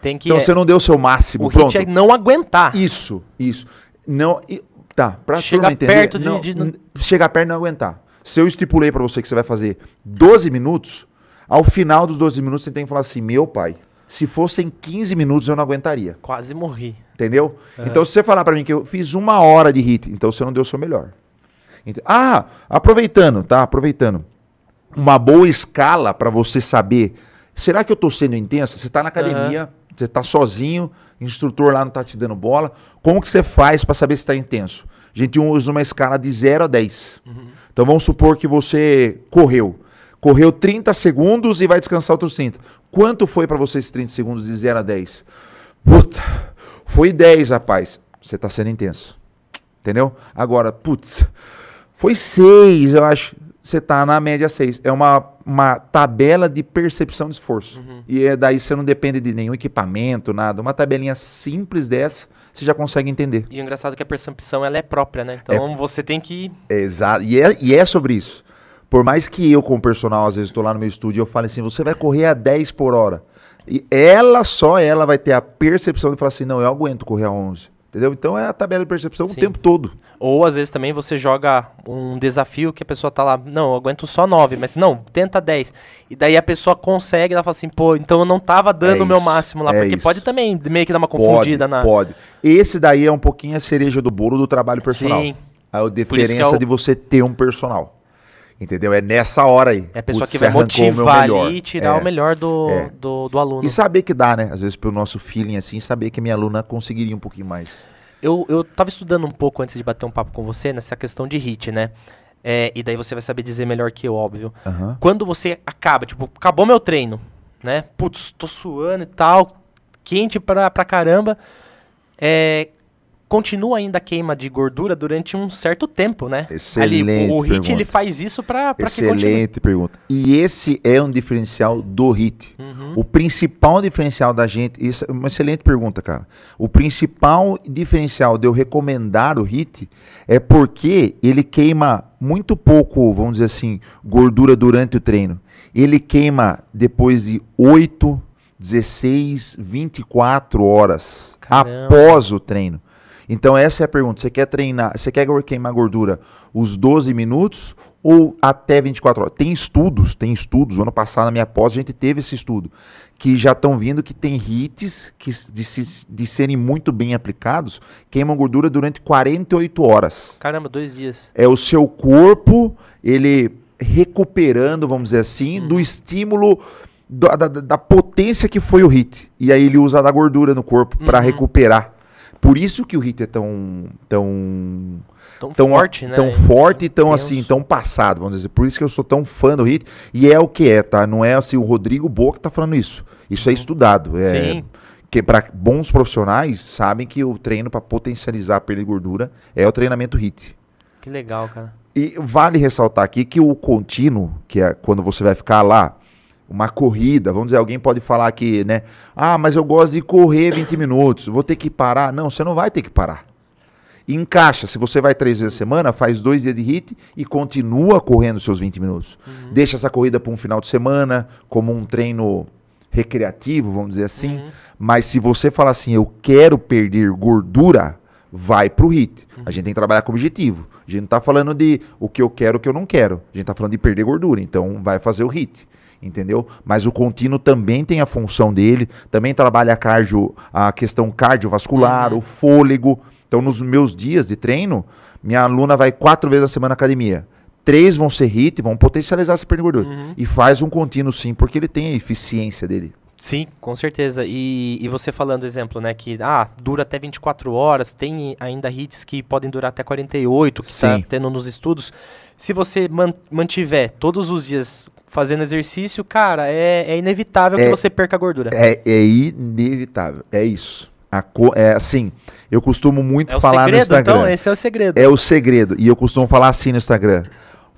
Tem que. Então é- você não deu o seu máximo. o pronto. hit é não aguentar. Isso, isso. Não, e- pra Chega turma entender, perto de- não, de- n- chegar perto e não aguentar. Se eu estipulei pra você que você vai fazer 12 minutos, ao final dos 12 minutos você tem que falar assim, meu pai, se fossem 15 minutos eu não aguentaria, Quase morri. entendeu? Então se você falar pra mim que eu fiz uma hora de hit, então você não deu o seu melhor. Ent- Ah, aproveitando, tá? Aproveitando. Uma boa escala pra você saber, será que eu tô sendo intensa? Você tá na academia, você tá sozinho, o instrutor lá não tá te dando bola. Como que você faz pra saber se tá intenso? A gente usa uma escala de 0 a 10. Então vamos supor que você correu. Correu 30 segundos e vai descansar outros 30. Quanto foi pra você esses 30 segundos de 0 a 10? Puta, foi 10, rapaz. Você tá sendo intenso. Entendeu? Agora, putz, foi 6, eu acho. Você tá na média 6. É uma, uma tabela de percepção de esforço. E é daí você não depende de nenhum equipamento, nada. Uma tabelinha simples dessa, você já consegue entender. E o engraçado é que a percepção ela é própria, né? Então você tem que. É exato. E é, e é sobre isso. Por mais que eu, como personal, às vezes estou lá no meu estúdio, eu falo assim, você vai correr a 10 por hora. E ela, só ela, vai ter a percepção de falar assim, não, eu aguento correr a 11. Entendeu? Então é a tabela de percepção Sim. o tempo todo. Ou às vezes também você joga um desafio que a pessoa tá lá, não, eu aguento só 9, mas não, tenta 10. E daí a pessoa consegue, ela fala assim, pô, então eu não tava dando É o meu máximo lá, é porque isso. pode também meio que dar uma confundida pode, na. Pode. Esse daí é um pouquinho a cereja do bolo do trabalho personal. Sim. A que diferença é o- de você ter um personal. Entendeu? É nessa hora aí. É a pessoa Putz, que vai motivar ali e tirar É. o melhor do, é. do, do aluno. E saber que dá, né? Às vezes pelo nosso feeling assim, saber que minha aluna conseguiria um pouquinho mais. Eu, eu tava estudando um pouco antes de bater um papo com você nessa questão de hit, né? É, e daí você vai saber dizer melhor que eu, óbvio. Aham. Quando você acaba, tipo, acabou meu treino, né? Putz, tô suando e tal, quente pra, pra caramba. É, continua ainda a queima de gordura durante um certo tempo, né? Excelente Ali, o, o hit pergunta. ele faz isso pra que continue. Excelente pergunta. E esse é um diferencial do HIT. Uhum. O principal diferencial da gente, isso é uma excelente pergunta, cara. O principal diferencial de eu recomendar o HIT é porque ele queima muito pouco, vamos dizer assim, gordura durante o treino. Ele queima depois de 8, 16, 24 horas Caramba. após o treino. Então essa é a pergunta. Você quer treinar, você quer queimar gordura os 12 minutos ou até 24 horas? Tem estudos, tem estudos. Ano passado na minha pós a gente teve esse estudo que já estão vindo que tem hits que de, se- de serem muito bem aplicados queimam gordura durante 48 horas. Caramba, dois dias. É o seu corpo ele recuperando, vamos dizer assim, Uhum. do estímulo da, da- da potência que foi o hit. E aí ele usa da gordura no corpo para Uhum. recuperar. Por isso que o hit é tão tão Tão, tão forte, né? tão forte e tão Intenso. assim, tão passado, vamos dizer. Por isso que eu sou tão fã do hit. E é o que é, tá? Não é assim o Rodrigo Boa que tá falando isso. Isso é estudado. É, Uhum. Sim. que para bons profissionais sabem que o treino para potencializar a perda de gordura é o treinamento hit. Que legal, cara. E vale ressaltar aqui que o contínuo, que é quando você vai ficar lá, uma corrida, vamos dizer, alguém pode falar que, né? Ah, mas eu gosto de correr 20 minutos, vou ter que parar. Não, você não vai ter que parar. Encaixa, se você vai três vezes a semana, faz dois dias de hit e continua correndo seus 20 minutos. Deixa essa corrida para um final de semana, como um treino recreativo, vamos dizer assim. Uhum. Mas se você falar assim, eu quero perder gordura, vai pro HIT. A gente tem que trabalhar com objetivo. A gente não tá falando de o que eu quero, o que eu não quero. A gente tá falando de perder gordura. Então vai fazer o HIT. Entendeu? Mas o contínuo também tem a função dele, também trabalha a cardio, a questão cardiovascular, Uhum. o fôlego. Então, nos meus dias de treino, minha aluna vai quatro vezes a semana à academia. Três vão ser HIT, vão potencializar essa perda de gordura. Uhum. E faz um contínuo sim, porque ele tem a eficiência dele. Sim, com certeza. E, e você falando exemplo, né, que ah, dura até 24 horas, tem ainda hits que podem durar até 48, que está tendo nos estudos. Se você man- mantiver todos os dias fazendo exercício, cara, é, é inevitável que É- você perca gordura. É, é inevitável. É isso. Co- é assim, eu costumo muito É falar no segredo, Instagram. então? Esse é o segredo. É o segredo. E eu costumo falar assim no Instagram.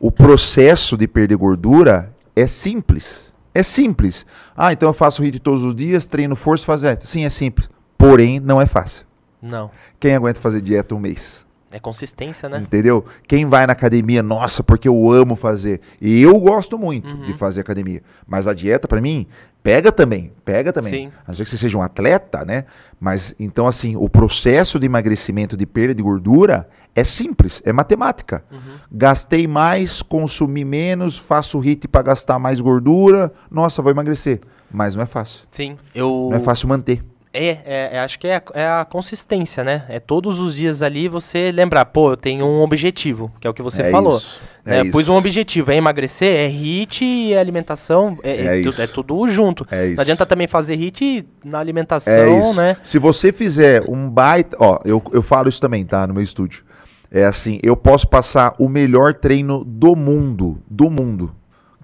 O processo de perder gordura é simples. É simples. Ah, então eu faço HIIT todos os dias, treino força, faço dieta. Sim, é simples. Porém, não é fácil. Não. Quem aguenta fazer dieta um mês? É consistência, né? Entendeu? Quem vai na academia, nossa, porque eu amo fazer. E eu gosto muito Uhum. de fazer academia. Mas a dieta, pra mim, pega também. Pega também. Sim. A não ser que você seja um atleta, né? Mas, então, assim, o processo de emagrecimento, de perda de gordura, é simples, é matemática. Uhum. Gastei mais, consumi menos, faço HIIT pra gastar mais gordura. Nossa, vou emagrecer. Mas não é fácil. Sim, eu. Não é fácil manter. É, é, é, acho que é, a- é a consistência, né? É todos os dias ali você lembrar, pô, eu tenho um objetivo, que é o que você É falou. isso, né? é Pus um objetivo, é emagrecer, é HIT e alimentação, é, É é é tudo junto. É isso. Não adianta também fazer HIT na É alimentação, né? Se você fizer um baita. Ó, eu, eu falo isso também, tá? No meu estúdio. É assim, eu posso passar o melhor treino do mundo. Do mundo.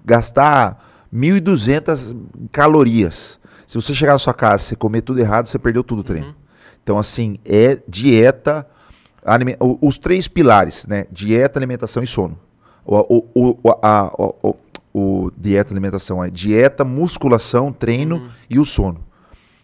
Gastar 1.200 calorias. Se você chegar na sua casa e comer tudo errado, você perdeu tudo o treino. Uhum. Então, assim, é dieta. o- Os três pilares, né? Dieta, alimentação e sono. O, o, o, a- o- o- dieta, alimentação é dieta, musculação, treino Uhum. e o sono.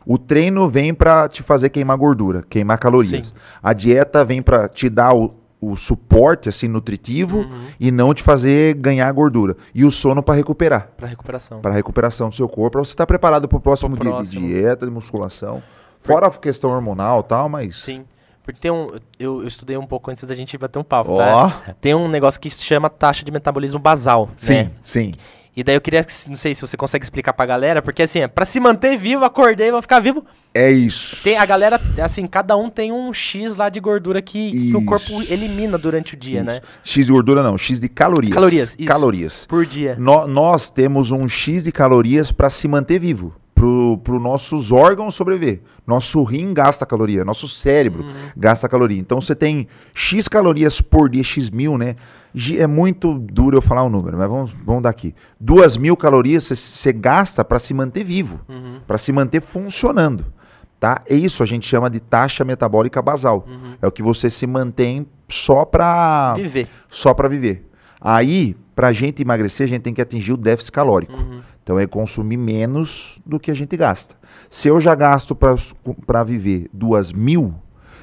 O treino vem pra te fazer queimar gordura, queimar calorias. Sim. A dieta vem pra te dar o, o suporte assim nutritivo Uhum. e não te fazer ganhar gordura. E o sono pra recuperar, Pra recuperação. Pra recuperação do seu corpo, pra você estar preparado pro próximo Pro dia de próximo. dieta, de musculação. Fora a questão hormonal, e tal, mas Sim. Porque tem um. Eu, eu estudei um pouco antes da gente bater um papo, Ó. tá? Tem um negócio que se chama taxa de metabolismo basal. sim, Né? sim. E daí eu queria, que- não sei se você consegue explicar pra galera, porque assim, é pra se manter vivo, acordei, vou ficar vivo. É isso. Tem, a galera, assim, cada um tem um X lá de gordura que, que o corpo Isso. elimina durante o dia, né? X de gordura não, X de calorias. Calorias, isso. Calorias. Por dia. Nó- nós temos um X de calorias para se manter vivo, pro, pro nossos órgãos sobreviver. Nosso rim gasta caloria, nosso cérebro Uhum. gasta caloria. Então você tem X calorias por dia, X mil, né? É muito duro eu falar o número, mas vamos, vamos dar aqui. Duas mil calorias você- você gasta para se manter vivo, Uhum. para se manter funcionando. Tá? É isso a gente chama de taxa metabólica basal. Uhum. É o que você se mantém só para Viver. só para viver. Aí, para a gente emagrecer, a gente tem que atingir o déficit calórico. Uhum. Então é consumir menos do que a gente gasta. Se eu já gasto para viver duas mil,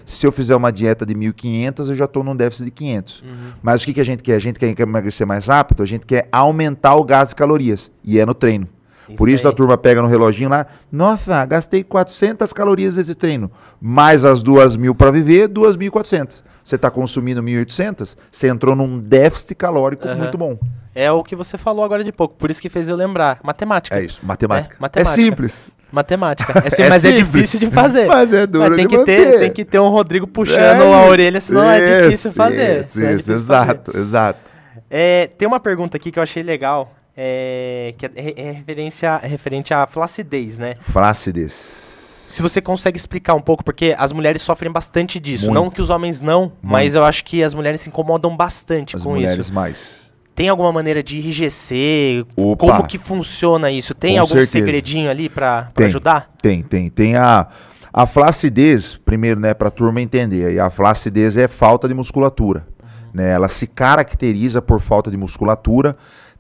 se eu fizer uma dieta de 1.500, eu já estou num déficit de 500. Uhum. Mas o que, que a gente quer? A gente quer emagrecer mais rápido, a gente quer aumentar o gasto de calorias. E é no treino. Por isso aí. a turma pega no reloginho lá, nossa, gastei 400 calorias nesse treino, mais as 2 mil para viver, 2.400. Você está consumindo 1.800, você entrou num déficit calórico Aham. muito bom. É o que você falou agora de pouco, por isso que fez eu lembrar. Matemática. É isso, matemática. É, matemática. É simples. Matemática. É, sim, É mas é simples. difícil de fazer. Mas é duro Mas tem que, ter, tem que ter um Rodrigo puxando É a orelha, senão é difícil isso, fazer. Isso, é isso, difícil fazer. exato, exato. É, tem uma pergunta aqui que eu achei legal, é, que é, é referência, é referente à flacidez, né? Flacidez. Se você consegue explicar um pouco, porque as mulheres sofrem bastante disso. Muito. Não que os homens não, mas eu acho que as mulheres se incomodam bastante As com mulheres isso. mais. Tem alguma maneira de enrijecer? Opa. Como que funciona isso? Tem Com algum certeza. segredinho ali Tem. ajudar? Tem, tem. Tem a, a flacidez, primeiro, né, pra turma entender. E a flacidez é falta de musculatura. Né? Ela se caracteriza por falta de musculatura.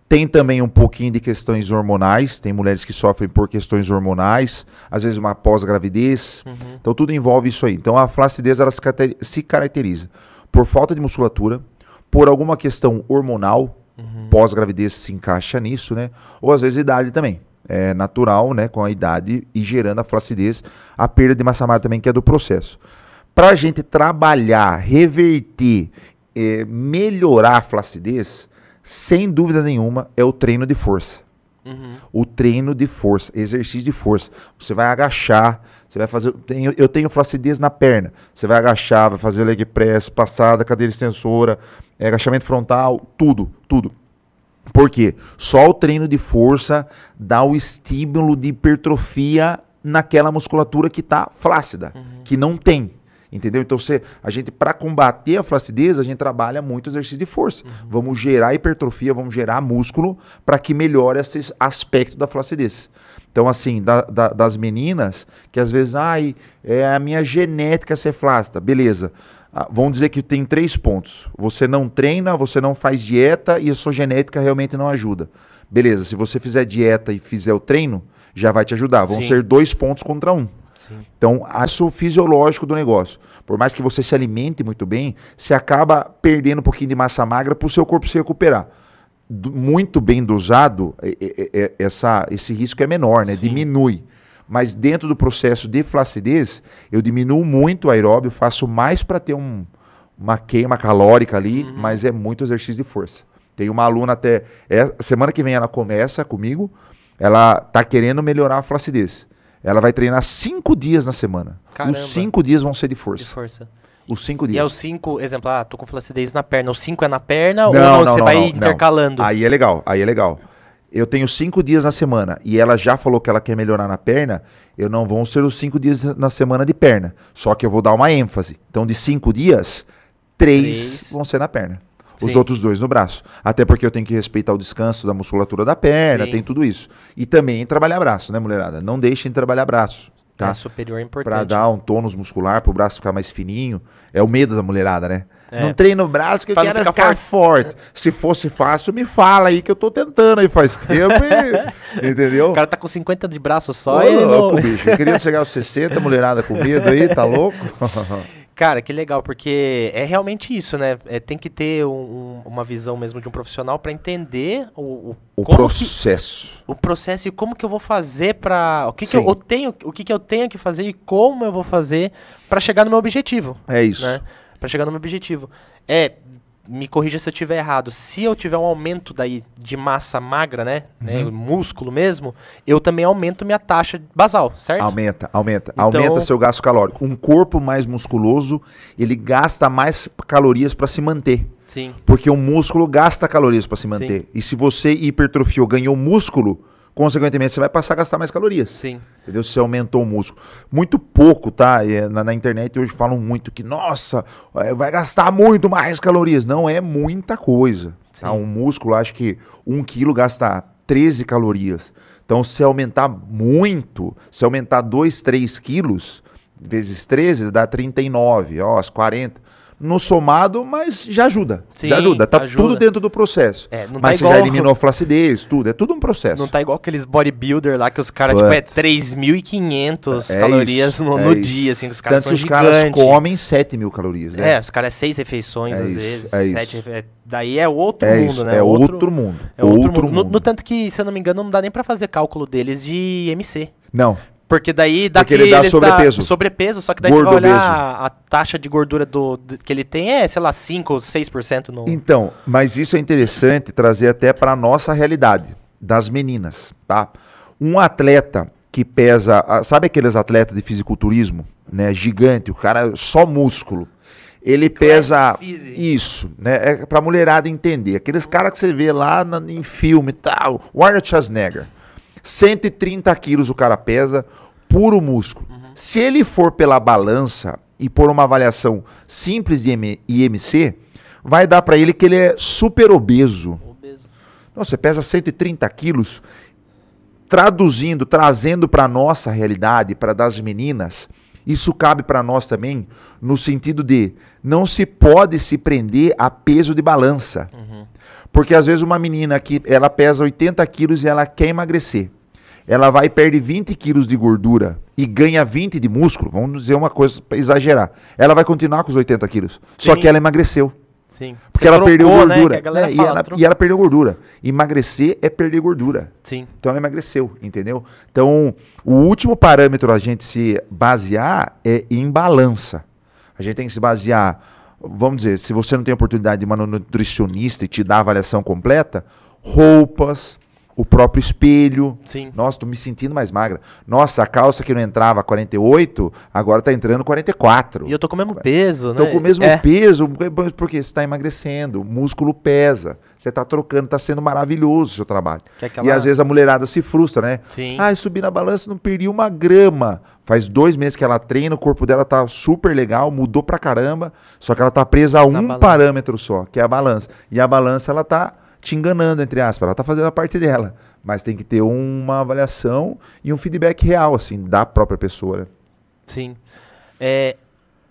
Tem também um pouquinho de questões hormonais. Tem mulheres que sofrem por questões hormonais. Às vezes uma pós-gravidez. Uhum. Então tudo envolve isso aí. Então a flacidez ela se caracteri- se caracteriza por falta de musculatura, por alguma questão hormonal. Pós-gravidez se encaixa nisso, né? Ou às vezes idade também. É natural, né? Com a idade e gerando a flacidez, a perda de massa magra também, que é do processo. Para a gente trabalhar, reverter, eh, melhorar a flacidez, sem dúvida nenhuma, é o treino de força Uhum. o treino de força, exercício de força. Você vai agachar, você vai fazer. tenho- eu tenho flacidez na perna. Você vai agachar, vai fazer leg press, passada, cadeira extensora, eh, agachamento frontal, tudo, tudo. Por quê? Só o treino de força dá o estímulo de hipertrofia naquela musculatura que está flácida, que não tem. Entendeu? Então, você, a gente, para combater a flacidez, a gente trabalha muito exercício de força. Vamos gerar hipertrofia, vamos gerar músculo para que melhore esse aspecto da flacidez. Então, assim, da- da- das meninas, que às vezes, ai, é a minha genética ser flácida. Beleza. Ah, vamos dizer que tem três pontos. Você não treina, você não faz dieta e a sua genética realmente não ajuda. Beleza, se você fizer dieta e fizer o treino, já vai te ajudar. Vão Sim. ser dois pontos contra um. Sim. Então, isso fisiológico do negócio. Por mais que você se alimente muito bem, você acaba perdendo um pouquinho de massa magra para o seu corpo se recuperar. Do- muito bem dosado, é- é- é- essa, esse risco é menor, né? Sim. Diminui. Mas dentro do processo de flacidez, eu diminuo muito o aeróbio, faço mais para ter um- uma queima calórica ali, mas é muito exercício de força. Tem uma aluna até. É, semana que vem ela começa comigo, ela tá querendo melhorar a flacidez. Ela vai treinar cinco dias na semana. Caramba. Os cinco dias vão ser de De força. força. Os cinco E dias. é os cinco, exemplo, ah, tô com flacidez na perna. Os cinco é na perna ou Não, não, não, você não, vai não, não. intercalando? Aí é legal, aí é legal. Eu tenho cinco dias na semana e ela já falou que ela quer melhorar na perna. Eu não vão ser os cinco dias na semana de perna. Só que eu vou dar uma ênfase. Então, de cinco dias, três, Três. vão ser na perna. Os Sim. outros dois no braço. Até porque eu tenho que respeitar o descanso da musculatura da perna, Sim. tem tudo isso. E também trabalhar braço, né, mulherada? Não deixem de trabalhar braço. Tá? É superior é importante. Pra dar um tônus muscular, pro braço ficar mais fininho. É o medo da mulherada, né? É. Não treino o braço que eu Pra não quero ficar ficar, forte. Se fosse fácil, me fala aí que eu tô tentando aí faz tempo. e- entendeu? O cara tá com 50 de braço só Ô, e não- louco, bicho. Eu queria chegar aos 60, mulherada com medo aí, tá louco? Cara, que legal, porque é realmente isso, né? É, tem que ter um- um- uma visão mesmo de um profissional pra entender o, o, O como que- processo. o processo e como que eu vou fazer pra. O que, que eu, eu tenho, o que, que eu tenho que fazer e como eu vou fazer pra chegar no meu objetivo. É isso. né? Pra chegar no meu objetivo. É, me corrija se eu tiver errado. Se eu tiver um aumento daí de massa magra, né? né, Uhum. músculo mesmo, eu também aumento minha taxa basal, certo? Aumenta, aumenta. Então- Aumenta seu gasto calórico. Um corpo mais musculoso, ele gasta mais calorias para se manter. Sim. Porque o músculo gasta calorias para se Sim. manter. E se você hipertrofiou, ganhou músculo, consequentemente você vai passar a gastar mais calorias. Sim. Entendeu? Se você aumentou o músculo. Muito pouco, tá? É, Na, na internet hoje falam muito que, nossa, é, vai gastar muito mais calorias. Não é muita coisa. Tá? Um músculo, acho que um quilo gasta 13 calorias. Então, se aumentar muito, se aumentar 2, 3 quilos, vezes 13, dá 39, ó, as 40. No somado, mas já ajuda. Sim, já ajuda. Tá ajuda. tudo dentro do processo. É, não tá mas você igual- já eliminou flacidez, tudo. É tudo um processo. Não tá igual aqueles bodybuilder lá que os caras, tipo, é Putz. 3.500 É calorias isso, no, é no dia, assim, que os caras Tanto que são os caras gigantes. comem 7 mil calorias, né? É, os caras é seis refeições É às isso, vezes. é sete refe- Daí é outro mundo, isso, né? é outro, mundo. É outro, outro mundo. No- mundo. No, tanto que, se eu não me engano, não dá nem pra fazer cálculo deles de MC. Não, Porque daí dá Porque ele dá eles sobrepeso. sobrepeso, só que daí você vai Gordo olhar a, a taxa de gordura do, do- que ele tem é, sei lá, 5 ou 6% no. Então, mas isso é interessante trazer até para nossa realidade das meninas, tá? Um atleta que pesa, sabe aqueles atletas de fisiculturismo, né, gigante, o cara é só músculo. Ele pesa isso, né? É pra mulherada entender. Aqueles caras que você vê lá na- em filme e tal, o Arnold Schwarzenegger. 130 quilos o cara pesa, puro músculo. Se ele for pela balança e por uma avaliação simples de IMC, vai dar pra ele que ele é super obeso. Obeso. Não, você pesa 130 quilos. Traduzindo, trazendo para nossa realidade, para das meninas, isso cabe para nós também, no sentido de não se pode se prender a peso de balança. Uhum. Porque às vezes uma menina que ela pesa 80 quilos e ela quer emagrecer. Ela vai e perde 20 quilos de gordura e ganha 20 de músculo. Vamos dizer uma coisa para exagerar. Ela vai continuar com os 80 quilos. Só Sim. que ela emagreceu. Sim. Porque Você ela perdeu trocou, né, gordura. né? e, fala, ela, e ela perdeu gordura. Emagrecer é perder gordura. Sim. Então ela emagreceu, entendeu? Então, o último parâmetro a gente se basear é em balança. A gente tem que se basear, vamos dizer, se você não tem oportunidade de uma nutricionista e te dar a avaliação completa, roupas, o próprio espelho. Sim. Nossa, tô me sentindo mais magra. Nossa, a calça que não entrava 48, agora tá entrando 44. E eu tô com o mesmo peso, né? Tô com o mesmo é. peso, porque você está emagrecendo, o músculo pesa, você está trocando, está sendo maravilhoso o seu trabalho. É aquela- E às vezes a mulherada se frustra, né? Sim. Ah, subi na balança, não perdi uma grama. Faz dois meses que ela treina, o corpo dela tá super legal, mudou pra caramba, só que ela tá presa a Na um balança. parâmetro só, que é a balança. E a balança, ela tá te enganando, entre aspas, ela tá fazendo a parte dela. Mas tem que ter uma avaliação e um feedback real, assim, da própria pessoa, né? Sim. É,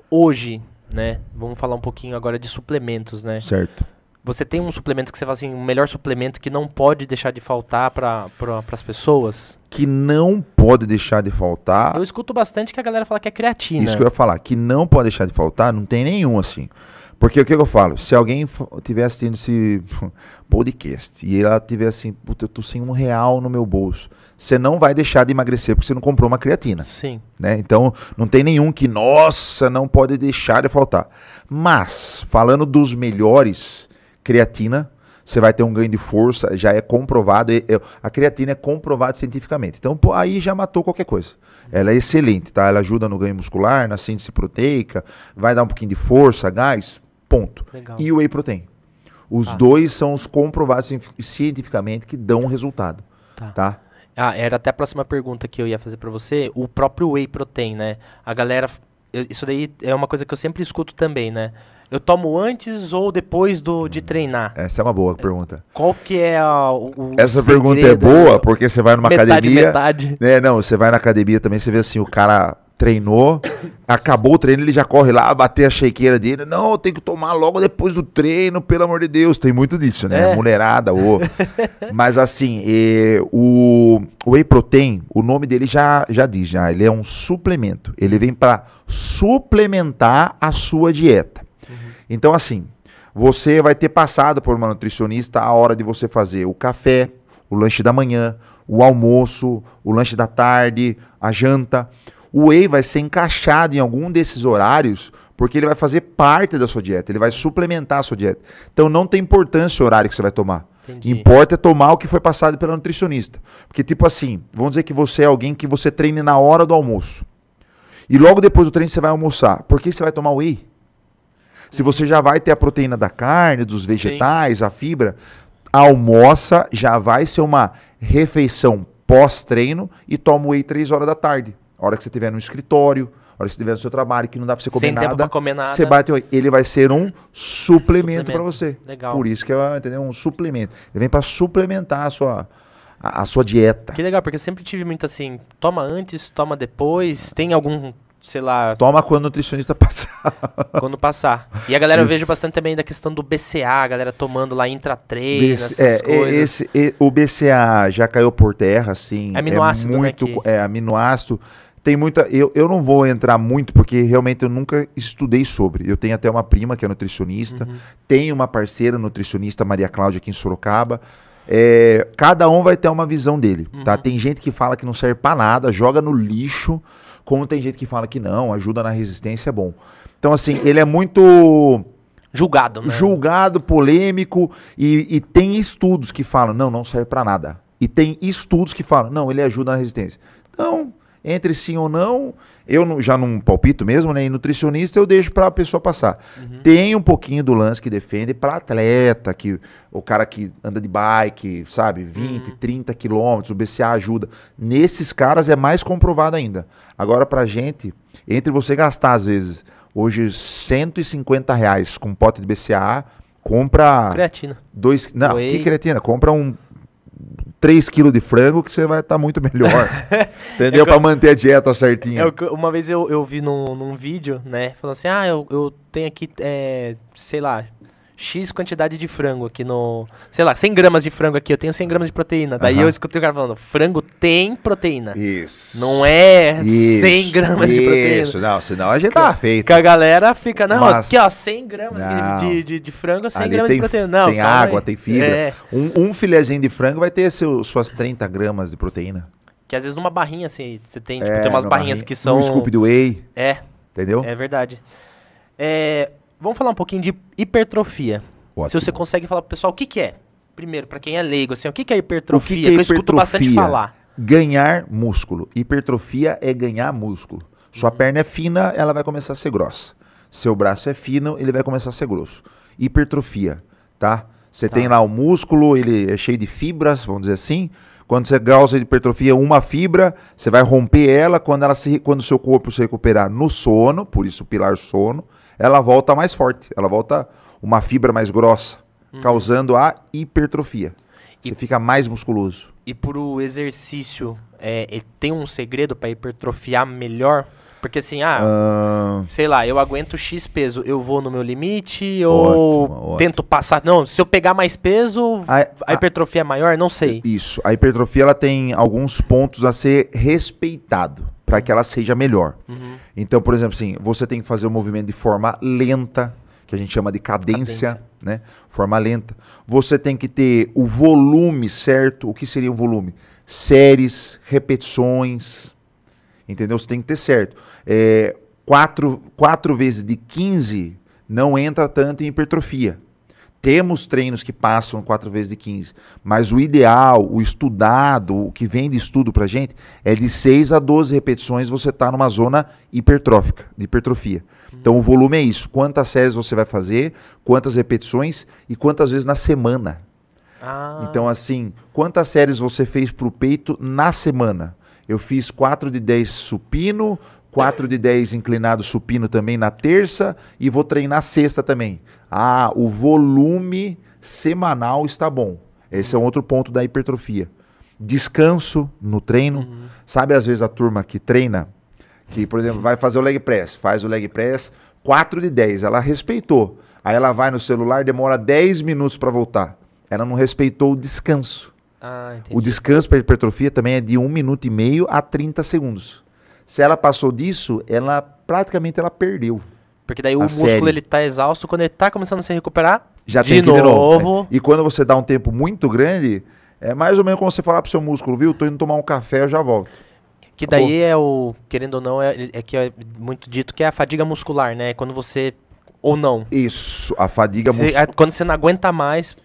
hoje, né? Vamos falar um pouquinho agora de suplementos, né? Certo. Você tem um suplemento que você fala assim, o melhor suplemento que não pode deixar de faltar para pra, as pessoas? Que não pode deixar de faltar. Eu escuto bastante que a galera fala que é creatina. Isso que eu ia falar, que não pode deixar de faltar, não tem nenhum assim. Porque o que, eu falo? Se alguém estiver assistindo esse podcast e ela tiver assim, puta, eu tô sem um real no meu bolso, você não vai deixar de emagrecer porque você não comprou uma creatina. Sim. Né? Então, não tem nenhum que, nossa, não pode deixar de faltar. Mas, falando dos melhores, creatina, você vai ter um ganho de força, já é comprovado. A creatina é comprovada cientificamente. Então, aí já matou qualquer coisa. Ela é excelente, tá? Ela ajuda no ganho muscular, na síntese proteica, vai dar um pouquinho de força, gás, Ponto. Legal. E o whey protein. Os ah. dois são os comprovados cientificamente que dão resultado. Tá. tá? Ah, era até a próxima pergunta que eu ia fazer para você. O próprio whey protein, né? A galera. Isso daí é uma coisa que eu sempre escuto também, né? Eu tomo antes ou depois do, de treinar? Essa é uma boa pergunta. Qual que é a, o, Essa pergunta é boa porque você vai numa metade, academia. Metade. Né, não, você vai na academia também, você vê assim, o cara treinou, acabou o treino, ele já corre lá, bater a shakeira dele. Não, tem que tomar logo depois do treino, pelo amor de Deus. Tem muito disso, né? É. Mulherada, ô. Mas assim, o, o Whey Protein, o nome dele já, já diz, já, ele é um suplemento. Ele vem para suplementar a sua dieta. Uhum. Então, assim, você vai ter passado por uma nutricionista a hora de você fazer o café, o lanche da manhã, o almoço, o lanche da tarde, a janta o whey vai ser encaixado em algum desses horários, porque ele vai fazer parte da sua dieta, ele vai suplementar a sua dieta. Então não tem importância o horário que você vai tomar. Entendi. Importa é tomar o que foi passado pela nutricionista. Porque, tipo assim, vamos dizer que você é alguém que você treine na hora do almoço. E logo depois do treino você vai almoçar. Por que você vai tomar whey? Se você já vai ter a proteína da carne, dos vegetais, Sim. a fibra, almoça, já vai ser uma refeição pós-treino e toma whey 3 horas da tarde. A hora que você estiver no escritório, a hora que você estiver no seu trabalho, que não dá para você comer Sem nada. Tempo pra comer nada. Você bate, ele vai ser um suplemento, para você. Legal. Por isso que é entendeu? um suplemento. Ele vem para suplementar a sua, a, a, sua dieta. Que legal, porque eu sempre tive muito assim, toma antes, toma depois, tem algum sei lá. Toma quando o nutricionista passar. Quando passar. E a galera Isso. eu vejo bastante também da questão do BCA, a galera tomando lá intratreino, essas é, coisas. Esse, o BCA já caiu por terra, assim. É aminoácido, é muito, né? Que... É, aminoácido tem muita. Eu, eu não vou entrar muito, porque realmente eu nunca estudei sobre. Eu tenho até uma prima que é nutricionista, uhum. tenho uma parceira nutricionista, Maria Cláudia, aqui em Sorocaba. É, cada um vai ter uma visão dele, tá? uhum. tá? Tem gente que fala que não serve para nada, joga no lixo, como tem gente que fala que não, ajuda na resistência, é bom. Então, assim, ele é muito julgado, né? Julgado, polêmico e, e tem estudos que falam, não, não serve para nada. E tem estudos que falam, não, ele ajuda na resistência. Então, entre sim ou não, eu já não palpito mesmo, né? E nutricionista eu deixo para a pessoa passar. Uhum. Tem um pouquinho do lance que defende para atleta, que o cara que anda de bike, sabe, 20, uhum. 30 quilômetros, o BCA ajuda. Nesses caras é mais comprovado ainda. Agora, pra gente, entre você gastar, às vezes, hoje 150 reais com um pote de BCA, compra. Creatina. Dois, não, Whey. que creatina? Compra um 3 quilos de frango que você vai estar tá muito melhor. entendeu? É para manter a dieta certinha. É uma vez eu, eu vi num, num vídeo, né? Falando assim, ah, eu, eu tenho aqui, é, sei lá, X quantidade de frango aqui no. Sei lá, 100 gramas de frango aqui, eu tenho 100 gramas de proteína. Daí eu escutei o cara falando: frango tem proteína. Isso. Não é isso, 100 gramas isso. de proteína. Isso, não, senão a gente tá feito. Que a galera fica: não, Mas, aqui ó, 100 gramas de, de, de, frango, 100 gramas tem, de proteína. Não, tem água, aí. tem fibra. É. Um, um filezinho de frango vai ter seu, suas 30 gramas de proteína. Que às vezes numa barrinha assim, você tem, tipo, é, tem umas barrinhas barrinha, que são. Um scoop do whey. É. Entendeu? É verdade. É, vamos falar um pouquinho de hipertrofia. Ótimo. Se você consegue falar pro pessoal o que, que é. Primeiro, para quem é leigo, assim, o que, que é hipertrofia? Que, que, é que eu escuto bastante falar. Ganhar músculo. Hipertrofia é ganhar músculo. Sua uhum. perna é fina, ela vai começar a ser grossa. Seu braço é fino, ele vai começar a ser grosso. Hipertrofia, tá? Você tá. tem lá o músculo, ele é cheio de fibras, vamos dizer assim. Quando você causa hipertrofia uma fibra, você vai romper ela. Quando ela se, quando o seu corpo se recuperar no sono, por isso o pilar sono, ela volta mais forte. Ela volta uma fibra mais grossa, uhum. causando a hipertrofia. E, Você fica mais musculoso. E para o exercício, é, tem um segredo para hipertrofiar melhor? Porque assim, ah, Ah, sei lá, eu aguento X peso, eu vou no meu limite ou Ótimo, ótimo. tento passar. Não, se eu pegar mais peso, a- a a- hipertrofia é maior? Não sei. Isso. A hipertrofia ela tem alguns pontos a ser respeitado para que ela seja melhor. Uhum. Então, por exemplo, assim, você tem que fazer o movimento de forma lenta, que a gente chama de cadência, Cadência. né? Forma lenta. Você tem que ter o volume certo. O que seria o volume? Séries, repetições. Entendeu? Você tem que ter certo. É, quatro, quatro vezes de 15 não entra tanto em hipertrofia. Temos treinos que passam 4 vezes de 15, mas o ideal, o estudado, o que vem de estudo pra gente, é de 6 a 12 repetições você tá numa zona hipertrófica, de hipertrofia. Então o volume é isso, quantas séries você vai fazer, quantas repetições e quantas vezes na semana. Ah, Então assim, quantas séries você fez pro peito na semana? Eu fiz 4 de 10 supino, 4 de 10 inclinado supino também na terça e vou treinar sexta também. Ah, o volume semanal está bom. Esse é um outro ponto da hipertrofia. Descanso no treino. Sabe às vezes a turma que treina, que por exemplo vai fazer o leg press, faz o leg press 4 de 10, ela respeitou. Aí ela vai no celular, demora 10 minutos para voltar. Ela não respeitou o descanso. ah. O descanso para hipertrofia também é de 1 minuto e meio a 30 segundos. Se ela passou disso, ela praticamente ela perdeu. Porque daí o a músculo série. ele tá exausto, quando ele tá começando a se recuperar, Já de tem ir de novo. novo. E quando você dá um tempo muito grande, é mais ou menos como você falar pro seu músculo, viu? Tô indo tomar um café, eu já volto. Que Acabou. daí é o, querendo ou não, é, é que é muito dito que é a fadiga muscular, né? Quando você, ou não. Isso, a fadiga muscular. é quando você não aguenta mais,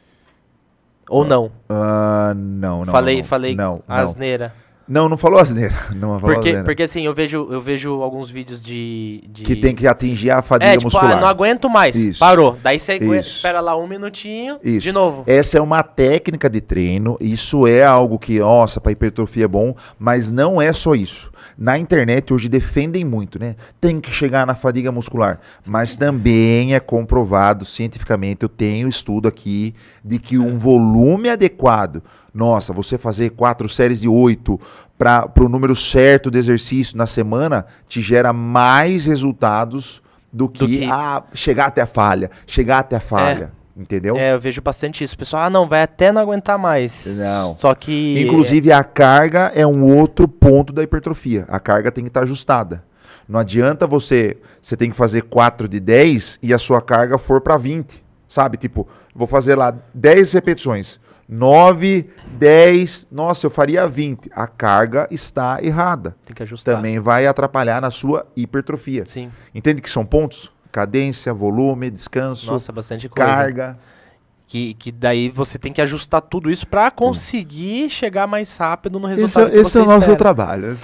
ou não. Ah, não, não. falei, não, falei Não, não. asneira. Não, não falou asneira. Não falou Porque, asneira. porque assim, eu vejo, eu vejo alguns vídeos de... de... Que tem que atingir a fadiga É, tipo, muscular. ah, não aguento mais, Isso. parou. Daí você aguenta- espera lá um minutinho, Isso. de novo. Essa é uma técnica de treino, isso é algo que, nossa, para hipertrofia é bom, mas não é só isso. Na internet hoje defendem muito, né? Tem que chegar na fadiga muscular, mas também é comprovado cientificamente, eu tenho estudo aqui de que um volume adequado, nossa, você fazer quatro séries de oito para o número certo de exercício na semana te gera mais resultados do que, Do que- ah, chegar até a falha, chegar até a falha, entendeu? É, eu vejo bastante isso. O pessoal, ah, não, vai até não aguentar mais. Não. Só que... Inclusive, a carga é um outro ponto da hipertrofia. A carga tem que estar ajustada. Não adianta você. Você tem que fazer 4 de 10 e a sua carga for para 20. Sabe? Tipo, vou fazer lá 10 repetições. 9, 10. Nossa, eu faria 20. A carga está errada. Tem que ajustar. Também vai atrapalhar na sua hipertrofia. Sim. Entende que são pontos? Cadência, volume, descanso, Nossa, bastante coisa. carga. Que, que daí você tem que ajustar tudo isso pra conseguir chegar mais rápido no Esse, resultado esse você é o nosso espera. trabalho.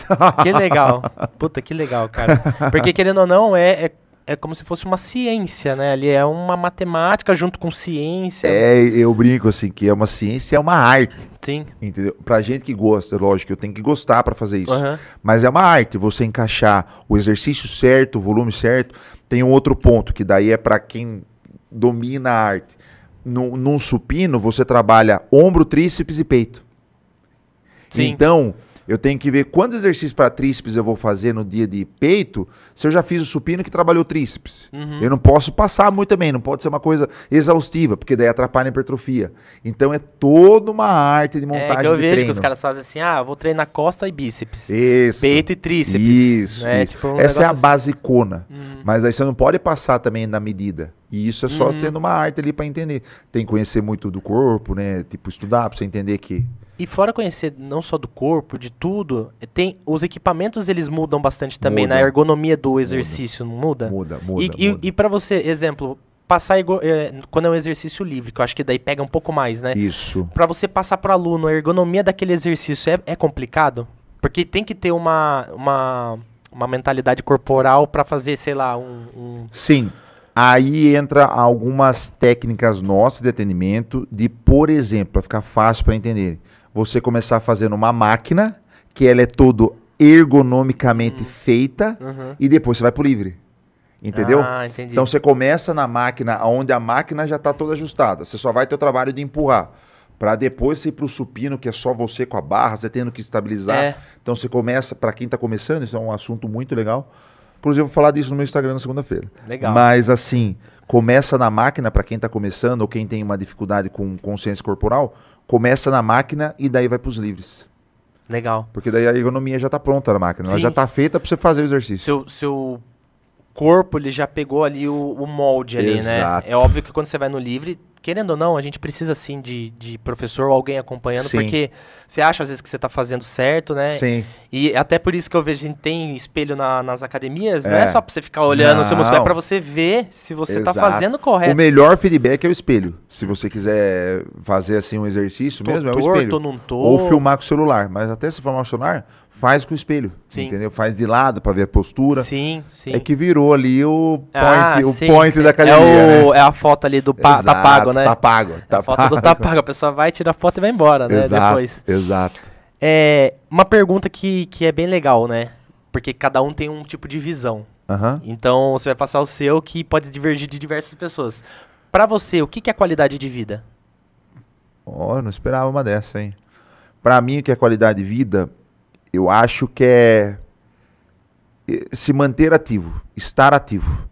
Que legal. Puta, que legal, cara. Porque querendo ou não, é, é, é como se fosse uma ciência, né? Ali é uma matemática junto com ciência. É, eu brinco assim, que é uma ciência, é uma arte, Sim. entendeu? Pra gente que gosta, lógico, eu tenho que gostar pra fazer isso. Aham. Mas é uma arte, você encaixar o exercício certo, o volume certo. Tem um outro ponto, que daí é pra quem domina a arte. No, num supino, você trabalha ombro, tríceps e peito. Sim. Então, eu tenho que ver quantos exercícios para tríceps eu vou fazer no dia de peito, se eu já fiz o supino que trabalhou tríceps. Uhum. Eu não posso passar muito também, não pode ser uma coisa exaustiva, porque daí atrapalha a hipertrofia. Então é toda uma arte de É montagem que eu de vejo treino. que os caras fazem assim, ah, vou treinar costa e bíceps. Isso. Peito e tríceps. Isso, né? isso. Tipo, um Essa é a assim. basicona. Uhum. Mas aí você não pode passar também na medida. E isso é só Uhum. sendo uma arte ali para entender. Tem que conhecer muito do corpo, né? Tipo, estudar para você entender que. E fora conhecer não só do corpo, de tudo, tem os equipamentos eles mudam bastante também na Muda. ergonomia do exercício, não muda? Muda, muda. e e, muda. e para você, exemplo, passar é, quando é um exercício livre, que eu acho que daí pega um pouco mais, né? Isso. Pra você passar pro aluno a ergonomia daquele exercício é, é complicado? Porque tem que ter uma, uma, uma mentalidade corporal pra fazer, sei lá, um. um- Sim. Aí entra algumas técnicas nossas de atendimento, de, por exemplo, para ficar fácil para entender, você começar fazendo uma máquina, que ela é todo ergonomicamente feita, Uhum. e depois você vai pro livre. Entendeu? Ah, entendi. Então você começa na máquina onde a máquina já está toda ajustada. Você só vai ter o trabalho de empurrar. Para depois você ir pro supino, que é só você com a barra, você tendo que estabilizar. É. Então você começa, para quem está começando, isso é um assunto muito legal. Inclusive, eu vou falar disso no meu Instagram na segunda-feira. Legal. Mas, assim, começa na máquina, para quem está começando ou quem tem uma dificuldade com consciência corporal, começa na máquina e daí vai para os livres. Legal. Porque daí a ergonomia já está pronta na máquina. Ela Sim. já está feita para você fazer o exercício. Seu, seu corpo, ele já pegou ali o, o molde ali, Exato. né? É óbvio que quando você vai no livre, querendo ou não, a gente precisa sim de, de professor ou alguém acompanhando, Sim. porque você acha às vezes que você tá fazendo certo, né? Sim. E até por isso que eu vejo, a gente tem espelho na- nas academias, não É. é só pra você ficar olhando o seu músculo, é Não. pra você ver se você tá Exato. fazendo correto. O melhor feedback é o espelho. Se você quiser fazer assim um exercício Tô mesmo, é o torto, espelho. não tô. Ou filmar com o celular. Mas até se com o celular, faz com o espelho. Sim. Entendeu? Faz de lado para ver a postura. Sim, sim. É que virou ali o point, Ah, o sim, point sim. da academia, é, o- né? é a foto ali do pa, tá Exato, pago, né? Tá pago. É Tá a foto do tá pago. A pessoa vai, tira a foto e vai embora, né? Exato, Depois. exato. É, uma pergunta que, que é bem legal, né? Porque cada um tem um tipo de visão. Aham. Então você vai passar o seu que pode divergir de diversas pessoas. Pra você, o que, que é qualidade de vida? Ó, eu não esperava uma dessa, hein? Pra mim, o que é qualidade de vida, eu acho que é eh, se manter ativo, estar ativo.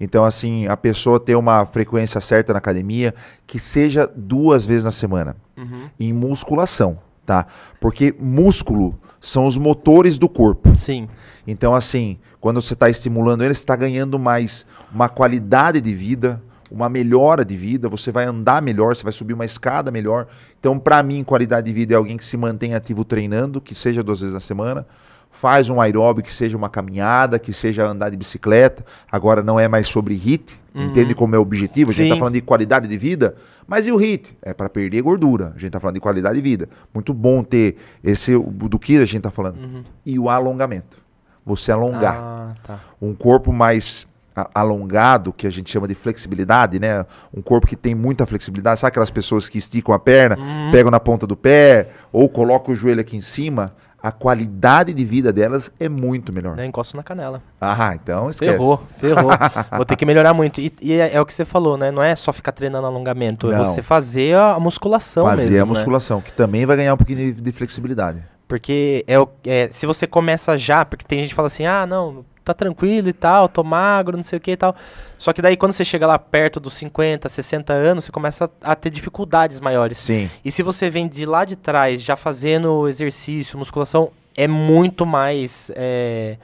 Então, assim, a pessoa ter uma frequência certa na academia, que seja duas vezes na semana, Uhum. em musculação, tá? Porque músculo são os motores do corpo. Sim. Então, assim, quando você está estimulando ele, você está ganhando mais uma qualidade de vida, uma melhora de vida, você vai andar melhor, você vai subir uma escada melhor. Então, para mim, qualidade de vida é alguém que se mantém ativo treinando, que seja duas vezes na semana, faz um aeróbico, que seja uma caminhada, que seja andar de bicicleta. Agora não é mais sobre HIT, Uhum. entende como é o objetivo? A gente está Sim. falando de qualidade de vida, mas e o HIT? É para perder gordura. A gente está falando de qualidade de vida. Muito bom ter esse do que a gente está falando. Uhum. E o alongamento. Você alongar Ah, tá. um corpo mais alongado, que a gente chama de flexibilidade, né? Um corpo que tem muita flexibilidade. Sabe aquelas pessoas que esticam a perna, Uhum. pegam na ponta do pé, ou colocam o joelho aqui em cima? A qualidade de vida delas é muito melhor. Né, encosto na canela. Ah, então esquece. Ferrou, ferrou. Vou ter que melhorar muito. E, e é, é o que você falou, né? Não é só ficar treinando alongamento, é Não. você fazer a musculação Fazer mesmo. a né? musculação, que também vai ganhar um pouquinho de, de flexibilidade. Porque é, é, se você começa já, porque tem gente que fala assim, ah, não, tá tranquilo e tal, tô magro, não sei o que e tal. Só que daí quando você chega lá perto dos 50, 60 anos, você começa a, a ter dificuldades maiores. Sim. E se você vem de lá de trás, já fazendo exercício, musculação, é muito mais é,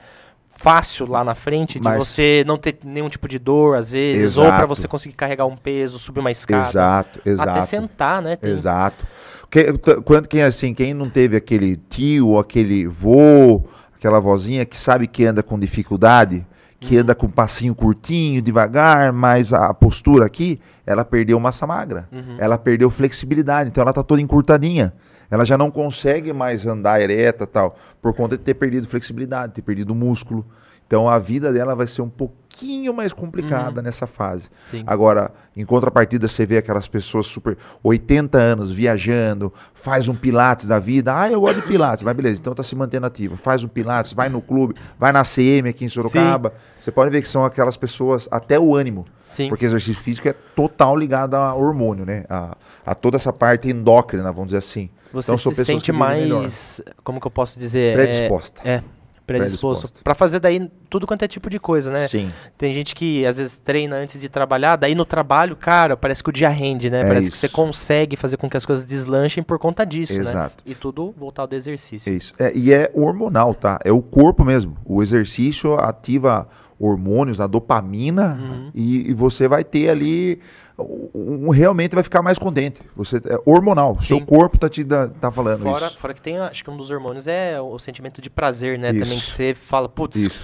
fácil lá na frente de Mas- você não ter nenhum tipo de dor, às vezes, ou pra Exato. você conseguir carregar um peso, subir uma escada. Exato, exato. Até sentar, né? Tem- Exato. Que- quando quem assim, quem não teve aquele tio, aquele vô, aquela vozinha que sabe que anda com dificuldade, que Uhum. anda com um passinho curtinho, devagar, mas a postura aqui, ela perdeu massa magra. Uhum. Ela perdeu flexibilidade, então ela tá toda encurtadinha. Ela já não consegue mais andar ereta, tal, por conta de ter perdido flexibilidade, ter perdido músculo. Então a vida dela vai ser um pouquinho mais complicada Uhum. nessa fase. Sim. Agora, em contrapartida, você vê aquelas pessoas super 80 anos viajando, faz um pilates da vida. Ah, eu gosto de pilates, mas beleza, então tá se mantendo ativo. Faz um pilates, vai no clube, vai na CM aqui em Sorocaba. Você pode ver que são aquelas pessoas, até o ânimo, Sim. porque exercício físico é total ligado a hormônio, né? A, a toda essa parte endócrina, vamos dizer assim. Você Então, se sente vivem melhor. mais, como que eu posso dizer? Predisposta. É, é predisposto. Predisposta. Pra fazer daí tudo quanto é tipo de coisa, né? Sim. Tem gente que às vezes treina antes de trabalhar, daí no trabalho, cara, parece que o dia rende, né? É parece que você isso. consegue fazer com que as coisas deslanchem por conta disso, né? Exato. E tudo voltado do exercício. Isso. É, e é hormonal, tá? É o corpo mesmo. O exercício ativa hormônios, a dopamina, Uhum. e, e você vai ter ali. Um, realmente vai ficar mais contente. Você, é hormonal. Seu Sim. corpo tá te da- tá falando Fora, isso. fora que tem, acho que um dos hormônios é o sentimento de prazer, né? Também que Isso. você fala, putz, Isso.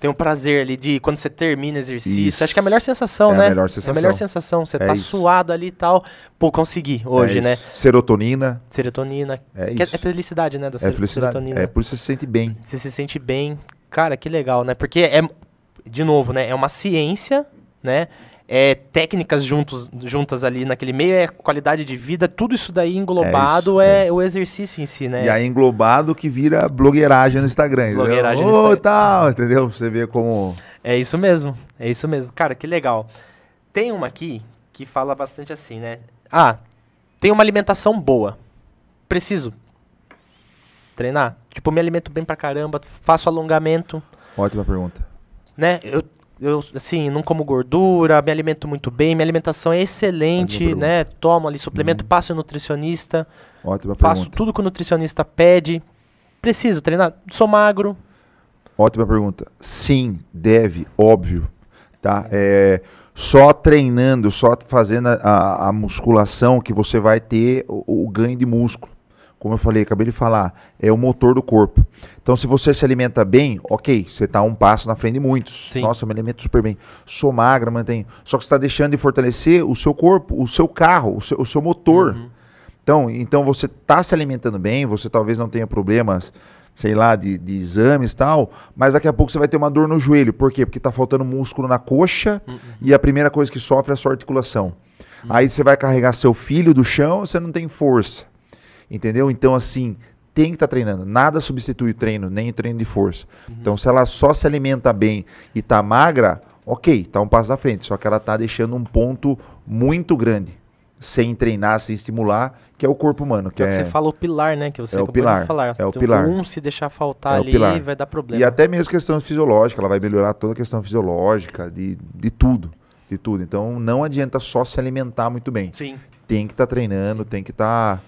tem um prazer ali de quando você termina exercício. Isso. Acho que é a melhor sensação, É a né? melhor É a sensação. melhor sensação. Você É tá isso. suado ali e tal. Pô, consegui hoje, É né? isso. Serotonina. Serotonina. É é, isso. é felicidade, né? Da É felicidade. serotonina. É por isso você se sente bem. Você se sente bem. Cara, que legal, né? Porque é, de novo, né? É uma ciência, né? É técnicas juntos, juntas ali naquele meio, é qualidade de vida, tudo isso daí englobado isso, é, o exercício em si, né? E aí englobado que vira blogueiragem no Instagram. entendeu? Blogueiragem no Ô, Instagram. tal, entendeu? Você vê como. É isso mesmo, é isso mesmo. Cara, que legal. Tem uma aqui que fala bastante assim, né? Ah, tem uma alimentação boa. Preciso treinar? Tipo, me alimento bem pra caramba, faço alongamento. Ótima pergunta. né? Eu, eu, assim, não como gordura, me alimento muito bem, minha alimentação é excelente, né? Tomo ali suplemento, passo no nutricionista, Ótima faço pergunta. tudo que o nutricionista pede. Preciso treinar, sou magro. Ótima pergunta. Sim, deve, óbvio. Tá? É, só treinando, só fazendo a- a, a musculação que você vai ter o, o ganho de músculo. Como eu falei, acabei de falar, é o motor do corpo. Então, se você se alimenta bem, ok, você está um passo na frente de muitos. Sim. Nossa, eu me alimento super bem. Sou magra, mantenho. Só que você está deixando de fortalecer o seu corpo, o seu carro, o seu, o seu motor. Uhum. Então, então você está se alimentando bem, você talvez não tenha problemas, sei lá, de, de exames e tal, mas daqui a pouco você vai ter uma dor no joelho. Por quê? Porque está faltando músculo na coxa e a primeira coisa que sofre é a sua articulação. Aí você vai carregar seu filho do chão, você não tem força. Entendeu? Então, assim, tem que estar treinando. Nada substitui o treino, nem o treino de força. Então, se ela só se alimenta bem e tá magra, ok, tá um passo na frente. Só que ela tá deixando um ponto muito grande, sem treinar, sem estimular, que é o corpo humano. Que é é, você fala, o pilar, né? Que você é o pilar, falar. é o Então, pilar. Um se deixar faltar É ali, pilar. vai dar problema. E até mesmo questão fisiológica, ela vai melhorar toda a questão fisiológica, de, de tudo. De tudo. Então, não adianta só se alimentar muito bem. Sim, Tem que estar treinando, tem que estar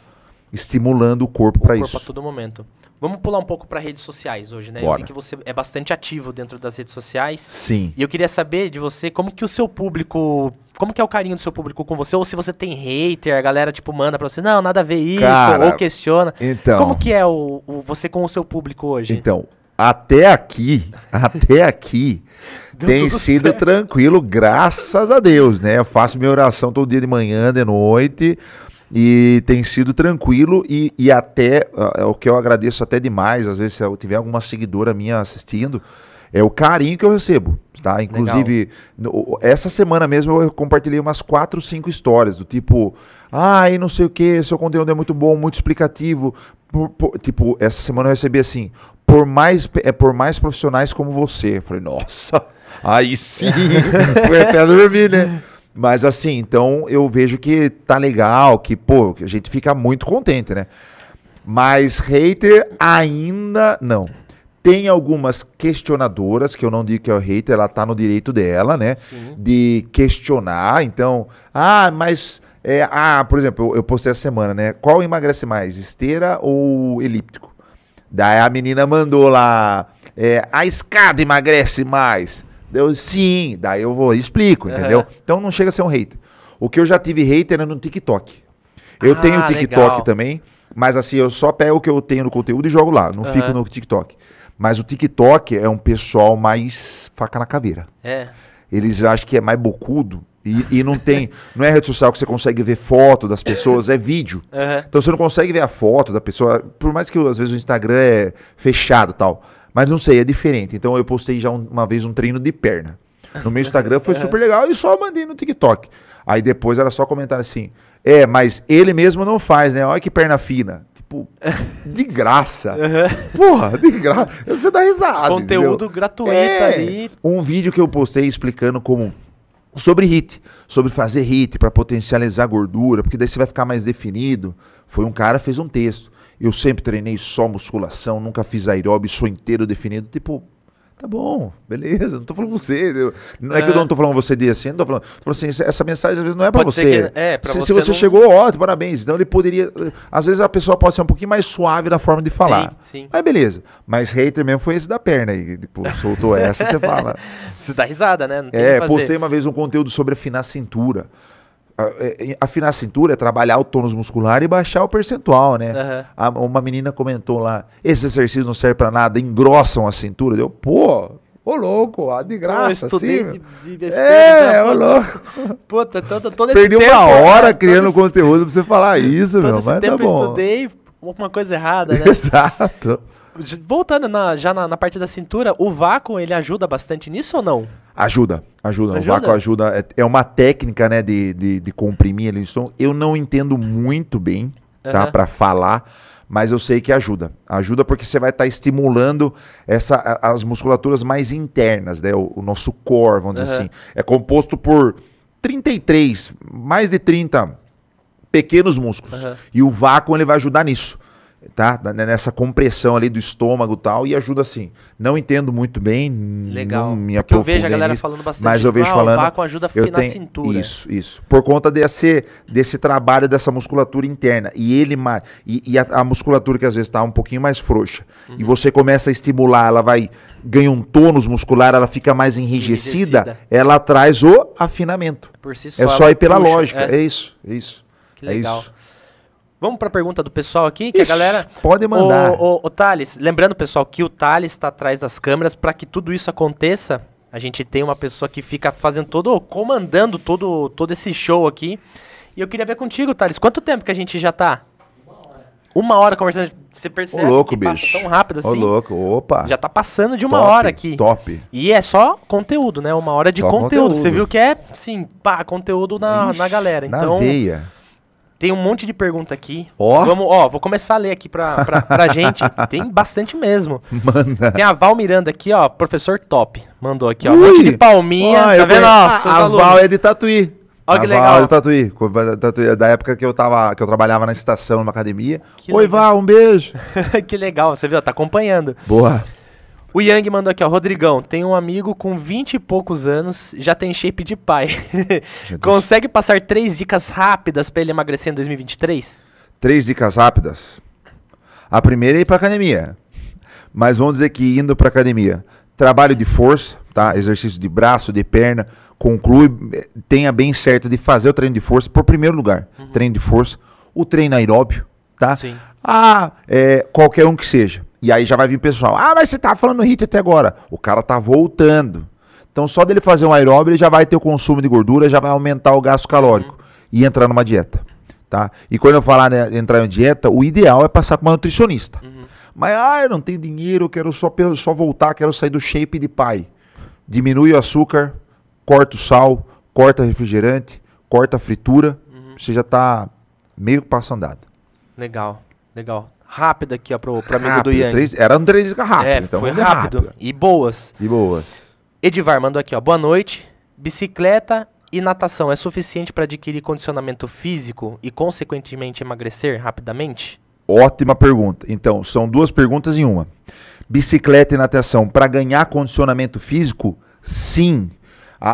estimulando o corpo o para corpo isso. a todo momento. Vamos pular um pouco para redes sociais hoje, né? Eu Bora. vi que você é bastante ativo dentro das redes sociais. Sim. E eu queria saber de você como que o seu público. Como que é o carinho do seu público com você? Ou se você tem hater, a galera, tipo, manda pra você, não, nada a ver isso, Cara, ou questiona. Então, Como que é o, o- você com o seu público hoje? então, até aqui, até aqui, tem sido certo. tranquilo, graças a Deus, né? Eu faço minha oração todo dia de manhã, de noite, e tem sido tranquilo e, e até, ah, é o que eu agradeço até demais, às vezes se eu tiver alguma seguidora minha assistindo, é o carinho que eu recebo, tá? Inclusive, no- essa semana mesmo eu compartilhei umas quatro, cinco histórias do tipo, ai, não sei o que, seu conteúdo é muito bom, muito explicativo. Por- por- tipo, essa semana eu recebi assim, por mais, é por mais profissionais como você. Eu falei, nossa, aí sim, foi até dormir, né? Mas assim, então eu vejo que tá legal, que, pô, que a gente fica muito contente, né? Mas hater ainda não. Tem algumas questionadoras, que eu não digo que é o hater, ela tá no direito dela, né? Sim. De questionar. Então, ah, mas. é, ah, por exemplo, eu, eu postei essa semana, né? Qual emagrece mais, esteira ou elíptico? Daí a menina mandou lá, é, a escada emagrece mais. Deu sim, daí eu vou explico, entendeu? Então não chega a ser um hater. O que eu já tive hater é no TikTok. Eu Ah, tenho TikTok legal. também, mas assim, eu só pego o que eu tenho no conteúdo e jogo lá, não Aham. fico no TikTok. Mas o TikTok é um pessoal mais faca na caveira. É. Eles acham que é mais bocudo e, e não tem. Não é rede social que você consegue ver foto das pessoas, é vídeo. Aham. Então você não consegue ver a foto da pessoa, por mais que às vezes o Instagram é fechado e tal. Mas não sei, é diferente. Então eu postei já um- uma vez um treino de perna. No meu Instagram foi super legal e só mandei no TikTok. Aí depois era só comentar assim: é, mas ele mesmo não faz, né? Olha que perna fina. Tipo, de graça. Porra, de graça. Você dá risada. Conteúdo entendeu? gratuito É, ali. Um vídeo que eu postei explicando como sobre HIT, sobre fazer HIT para potencializar gordura, porque daí você vai ficar mais definido. Foi um cara fez um texto. Eu sempre treinei só musculação, nunca fiz aeróbio, sou inteiro definido. Tipo, tá bom, beleza, não tô falando você. eu- não é, que eu não tô falando você de assim, não tô falando. Tô falando assim, essa mensagem às vezes não é ser você. que- é, pra se, você se você não- chegou, ótimo, parabéns. Então ele poderia. Às vezes a pessoa pode ser um pouquinho mais suave na forma de falar. Sim, sim. Mas beleza. Mas hater mesmo foi esse da perna aí. Tipo, soltou essa, você fala. Você dá risada, né? É, postei uma vez um conteúdo sobre afinar a cintura. A- é, Afinar a cintura é trabalhar o tônus muscular e baixar o percentual, né? Aham. A- uma menina comentou lá: esse exercício não serve pra nada, engrossam a cintura. Deu, pô, ô louco, ah, de graça, eu estudei assim. de, de besteira. É, já, ô louco. Puta, todo, todo esse Perdi tempo, uma hora né, criando todo esse- conteúdo pra você falar isso, meu. esse Mas tá tempo eu bom. estudei alguma coisa errada, né? Exato. Voltando na- já na, na parte da cintura, o vácuo ele ajuda bastante nisso ou não? Ajuda, ajuda. Ajuda? O vácuo ajuda. É, é uma técnica, né, de, de, de comprimir ali o som. Eu não entendo muito bem, tá. Pra falar, mas eu sei que ajuda. Ajuda porque você vai estar estimulando essa, as musculaturas mais internas, né, o, o nosso core, vamos dizer Aham. assim. É composto por 33, mais de 30 pequenos músculos. Aham. E o vácuo ele vai ajudar nisso. Tá? Nessa compressão ali do estômago e tal, e ajuda assim. Não entendo muito bem, Legal. não me Porque eu vejo a galera nisso, falando bastante. mas eu vejo ah, falando, O vácuo ajuda eu na tenho cintura. isso, isso. Por conta desse, desse trabalho dessa musculatura interna. E ele mais e, e a, a musculatura que às vezes está um pouquinho mais frouxa. Uhum. E você começa a estimular, ela vai ganha um tônus muscular, ela fica mais enrijecida, Enrijecida. ela traz o afinamento. Por si só. É só ir pela puxa, lógica. é. É, isso, é isso. Que é legal. isso. Vamos pra pergunta do pessoal aqui, que a Ixi, galera. Pode mandar. Ô, ô, ô, Thales, lembrando, pessoal, que o Thales está atrás das câmeras para que tudo isso aconteça. A gente tem uma pessoa que fica fazendo todo, comandando todo, todo esse show aqui. E eu queria ver contigo, Thales, quanto tempo que a gente já tá? Uma hora conversando. Você Ô, percebe louco, que bicho. passa tão rápido Ô, assim? louco. Opa. Já tá passando de uma Top, hora aqui. Top. E é só conteúdo, né? Uma hora de Só conteúdo. Você conteúdo. viu que é, sim, pá, conteúdo na, na galera. Na Então, veia. Tem um monte de pergunta aqui. Ó. Vamos, ó, vou começar a ler aqui pra, pra, pra gente. Tem bastante mesmo. Manda. Tem a Val Miranda aqui, ó, professor top. Mandou aqui, ó. Um Ui. monte de palminha. Ó, tá vendo? Nossa, a, a. Val é de Tatuí. Ó, a que Val legal. é de Tatuí. Tatuí, Da época que eu, tava, que eu trabalhava na estação, numa academia. Que Oi, legal. Val, um beijo. que legal, você viu? Tá acompanhando. Boa. O Yang mandou aqui, ó. Rodrigão, tem um amigo com 20 e poucos anos, já tem shape de pai. Consegue passar três dicas rápidas pra ele emagrecer em 2023? Três dicas rápidas. A primeira é ir pra academia. Mas vamos dizer que indo pra academia, trabalho de força, tá? Exercício de braço, de perna, conclui, eh, tenha bem certo de fazer o treino de força, por primeiro lugar, treino de força, o treino aeróbio, tá? Sim. Ah, é, qualquer um que seja. E aí já vai vir o pessoal. Ah, mas você tá falando hit até agora. O cara tá voltando. Então só dele fazer um aeróbio, ele já vai ter o consumo de gordura, já vai aumentar o gasto calórico e entrar numa dieta, tá? E quando eu falar né, entrar em dieta, o ideal é passar com uma nutricionista. Mas ah, eu não tenho dinheiro, eu quero só só voltar, quero sair do shape de pai. Diminui o açúcar, corta o sal, corta refrigerante, corta a fritura, você já tá meio passo andado. Legal, legal. Rápido aqui, ó, pro, pro amigo do Rápido, Yang. três, era um três rápido, é, então foi de rápido. E boas. De boas. Edivar mandou aqui, ó. Boa noite. Bicicleta e natação é suficiente para adquirir condicionamento físico e, consequentemente, emagrecer rapidamente? Ótima pergunta. Então, são duas perguntas em uma. Bicicleta e natação para ganhar condicionamento físico? Sim. A,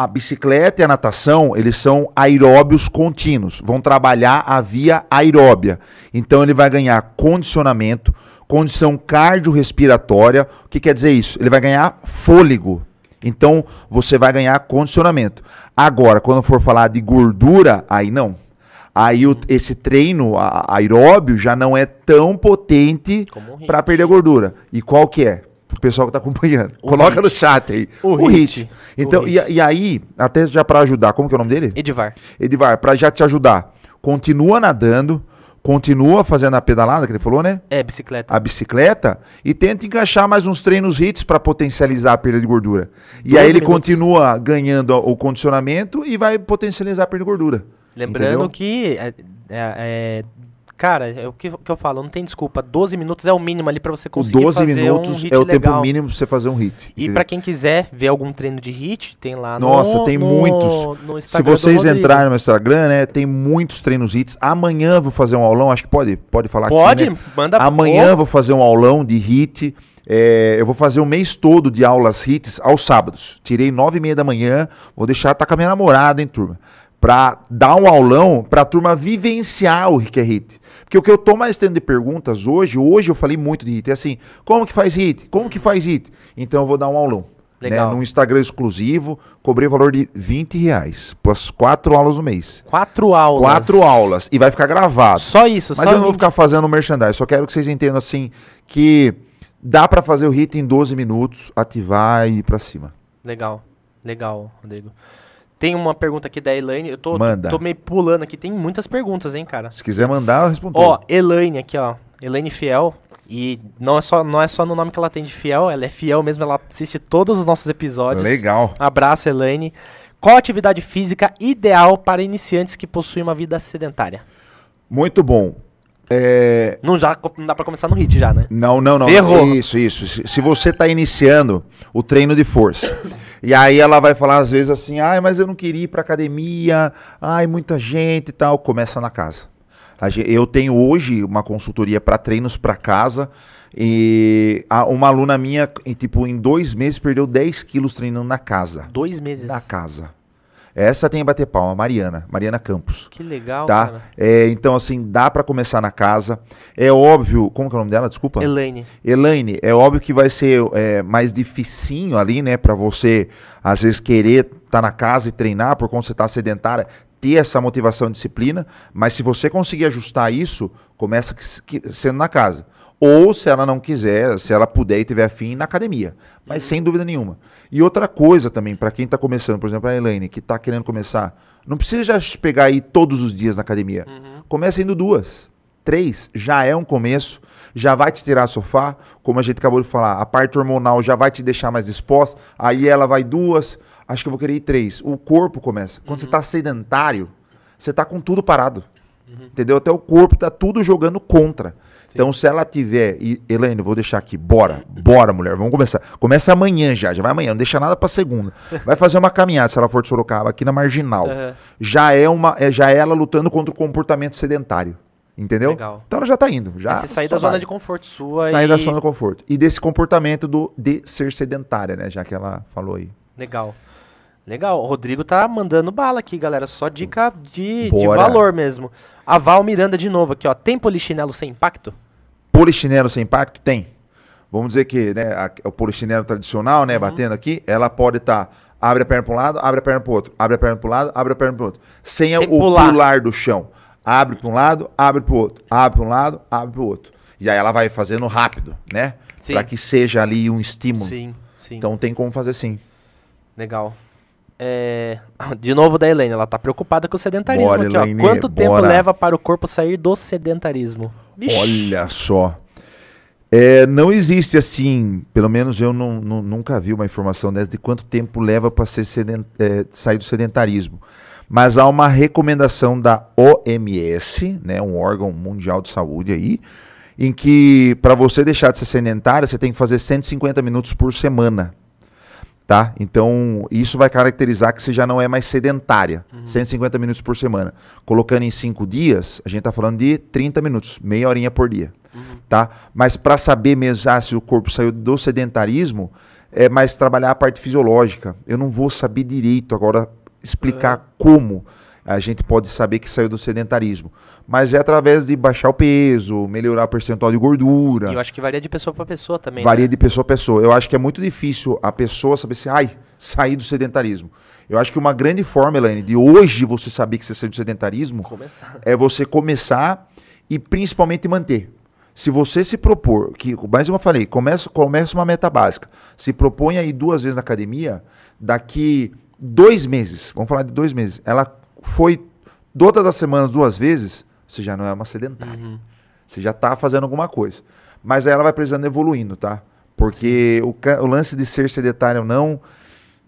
a- a- bicicleta e a natação, eles são aeróbios contínuos. Vão trabalhar a via aeróbia. Então, ele vai ganhar condicionamento, condição cardiorrespiratória. O que quer dizer isso? Ele vai ganhar fôlego. Então, você vai ganhar condicionamento. Agora, quando for falar de gordura, aí não. Aí o- esse treino aeróbio já não é tão potente um para perder gordura. E qual que é? O pessoal que tá acompanhando. O Coloca HIIT. no chat aí. O O, HIIT. HIIT. Então, O e, e aí, até já para ajudar, como que é o nome dele? Edivar. Edivar, para já te ajudar. Continua nadando, continua fazendo a pedalada que ele falou, né? É, bicicleta. a bicicleta e tenta encaixar mais uns treinos hits para potencializar a perda de gordura. E 12 aí ele minutos. continua ganhando o condicionamento e vai potencializar a perda de gordura. Lembrando Entendeu? que, é, é- é- cara, é o que, que eu falo, não tem desculpa. 12 minutos é o mínimo ali para você conseguir 12 fazer minutos um hit é o legal. tempo mínimo para você fazer um hit. E pra quem quiser ver algum treino de hit, tem lá no Nossa, tem no- muitos. no Se vocês entrarem no meu Instagram, né, tem muitos treinos hits. Amanhã vou fazer um aulão, acho que pode, pode falar Pode, aqui, né? manda Amanhã eu vou fazer um aulão de hit. É, eu vou fazer o mês todo de aulas hits aos sábados. Tirei nove e meia da manhã. Vou deixar tá com a minha namorada, hein, turma? Pra dar um aulão pra turma vivenciar o que é hit. Porque o que eu tô mais tendo de perguntas hoje, hoje eu falei muito de hit. É assim, como que faz hit? Como que faz hit? Então eu vou dar um aulão. Legal. Né, num Instagram exclusivo, cobrei o valor de 20 reais. Plus quatro aulas no mês. Quatro aulas. Quatro aulas. E vai ficar gravado. Só isso, Mas só eu não vou 20. ficar fazendo merchandising, só quero que vocês entendam assim que dá pra fazer o hit em 12 minutos, ativar e ir pra cima. Legal, legal, Rodrigo. Tem uma pergunta aqui da Elaine. Eu tô, Manda. tô meio pulando aqui. Tem muitas perguntas, hein, cara. Se quiser mandar, eu respondo. Ó, Elaine aqui, ó. Elaine Fiel. E não é, só, não é só no nome que ela tem de fiel, ela é fiel mesmo, ela assiste todos os nossos episódios. Legal. Abraço, Elaine. Qual a atividade física ideal para iniciantes que possuem uma vida sedentária? Muito bom. É, Não, já, não dá pra começar no hit já, né? Não, não, não. Ferrou. Isso, isso. Se, se você está iniciando o treino de força, e aí ela vai falar às vezes assim, ai, mas eu não queria ir pra academia, ai, muita gente e tal. Começa na casa. Eu tenho hoje uma consultoria para treinos para casa. E uma aluna minha, tipo, em dois meses, perdeu 10 quilos treinando na casa. Dois meses. Na casa. Essa tem que bater palma, Mariana. Mariana Campos. Que legal, Tá? cara. É, então, assim, dá para começar na casa. É óbvio. Como que é o nome dela? Desculpa. Elaine. Elaine, é óbvio que vai ser é, mais dificinho ali, né, Pra você às vezes querer estar na casa e treinar por conta que você tá sedentária, ter essa motivação e disciplina, mas se você conseguir ajustar isso, começa que- que- sendo na casa. Ou se ela não quiser, se ela puder e tiver afim, na academia. Mas sem dúvida nenhuma. E outra coisa também, para quem tá começando, por exemplo, a Elaine, que tá querendo começar, não precisa já pegar aí todos os dias na academia. Começa indo duas. Três já é um começo, já vai te tirar sofá, como a gente acabou de falar, a parte hormonal já vai te deixar mais exposta, aí ela vai duas, acho que eu vou querer ir três. O corpo começa. Quando você está sedentário, você está com tudo parado. Entendeu? Até o corpo tá tudo jogando contra. Então, se ela tiver. E, Elaine, eu vou deixar aqui. Bora, bora, mulher. Vamos começar. Começa amanhã já, já vai amanhã. Não deixa nada pra segunda. Vai fazer uma caminhada, se ela for de Sorocaba, aqui na marginal. Aham. Já é uma. É, já é ela lutando contra o comportamento sedentário. Entendeu? Legal. Então ela já tá indo. Já É você sair da zona vai. de conforto sua Sair e... da zona de conforto. E desse comportamento do, de ser sedentária, né? Já que ela falou aí. Legal. Legal. O Rodrigo tá mandando bala aqui, galera. Só dica de, de valor mesmo. A Val Miranda de novo aqui, ó. Tem polichinelo sem impacto? Polichinelo sem impacto? Tem. Vamos dizer que né, a- o polichinelo tradicional, né, batendo aqui, ela pode estar. abre a perna para um lado, abre a perna para o outro, abre a perna para um lado, abre a perna para o outro. Sem, Sem o pular. pular. do chão. Abre para um lado, abre para o outro, abre para um lado, abre para o outro. E aí ela vai fazendo rápido, né? Para que seja ali um estímulo. Sim, sim. Então tem como fazer sim. Legal. É, De novo da Helene, ela tá preocupada com o sedentarismo Bora, aqui, ó. Elaine, Quanto tempo bora. leva para o corpo sair do sedentarismo? Olha só. É, não existe assim, pelo menos eu não, não- nunca vi uma informação dessa de quanto tempo leva para sair do sedentarismo. Mas há uma recomendação da OMS, né, um órgão mundial de saúde aí, em que para você deixar de ser sedentário, você tem que fazer 150 minutos por semana. Tá? Então, isso vai caracterizar que você já não é mais sedentária. 150 minutos por semana. Colocando em 5 dias, a gente está falando de 30 minutos, meia horinha por dia. Tá? Mas para saber mesmo ah, se o corpo saiu do sedentarismo, é mais trabalhar a parte fisiológica. Eu não vou saber direito agora explicar como a gente pode saber que saiu do sedentarismo. Mas é através de baixar o peso, melhorar o percentual de gordura. E eu acho que varia de pessoa para pessoa também. Varia né? de pessoa a pessoa. Eu acho que é muito difícil a pessoa saber se, ai, sair do sedentarismo. Eu acho que uma grande forma, Elaine, de hoje você saber que você saiu do sedentarismo Começar. é você começar e principalmente manter. Se você se propor, que, mais uma falei, começa, começa uma meta básica. Se propõe aí duas vezes na academia, daqui dois meses, vamos falar de dois meses, ela foi todas as semanas duas vezes, você já não é uma sedentária. Uhum. Você já está fazendo alguma coisa. Mas aí ela vai precisando evoluindo, tá? Porque o, o lance de ser sedentário ou não,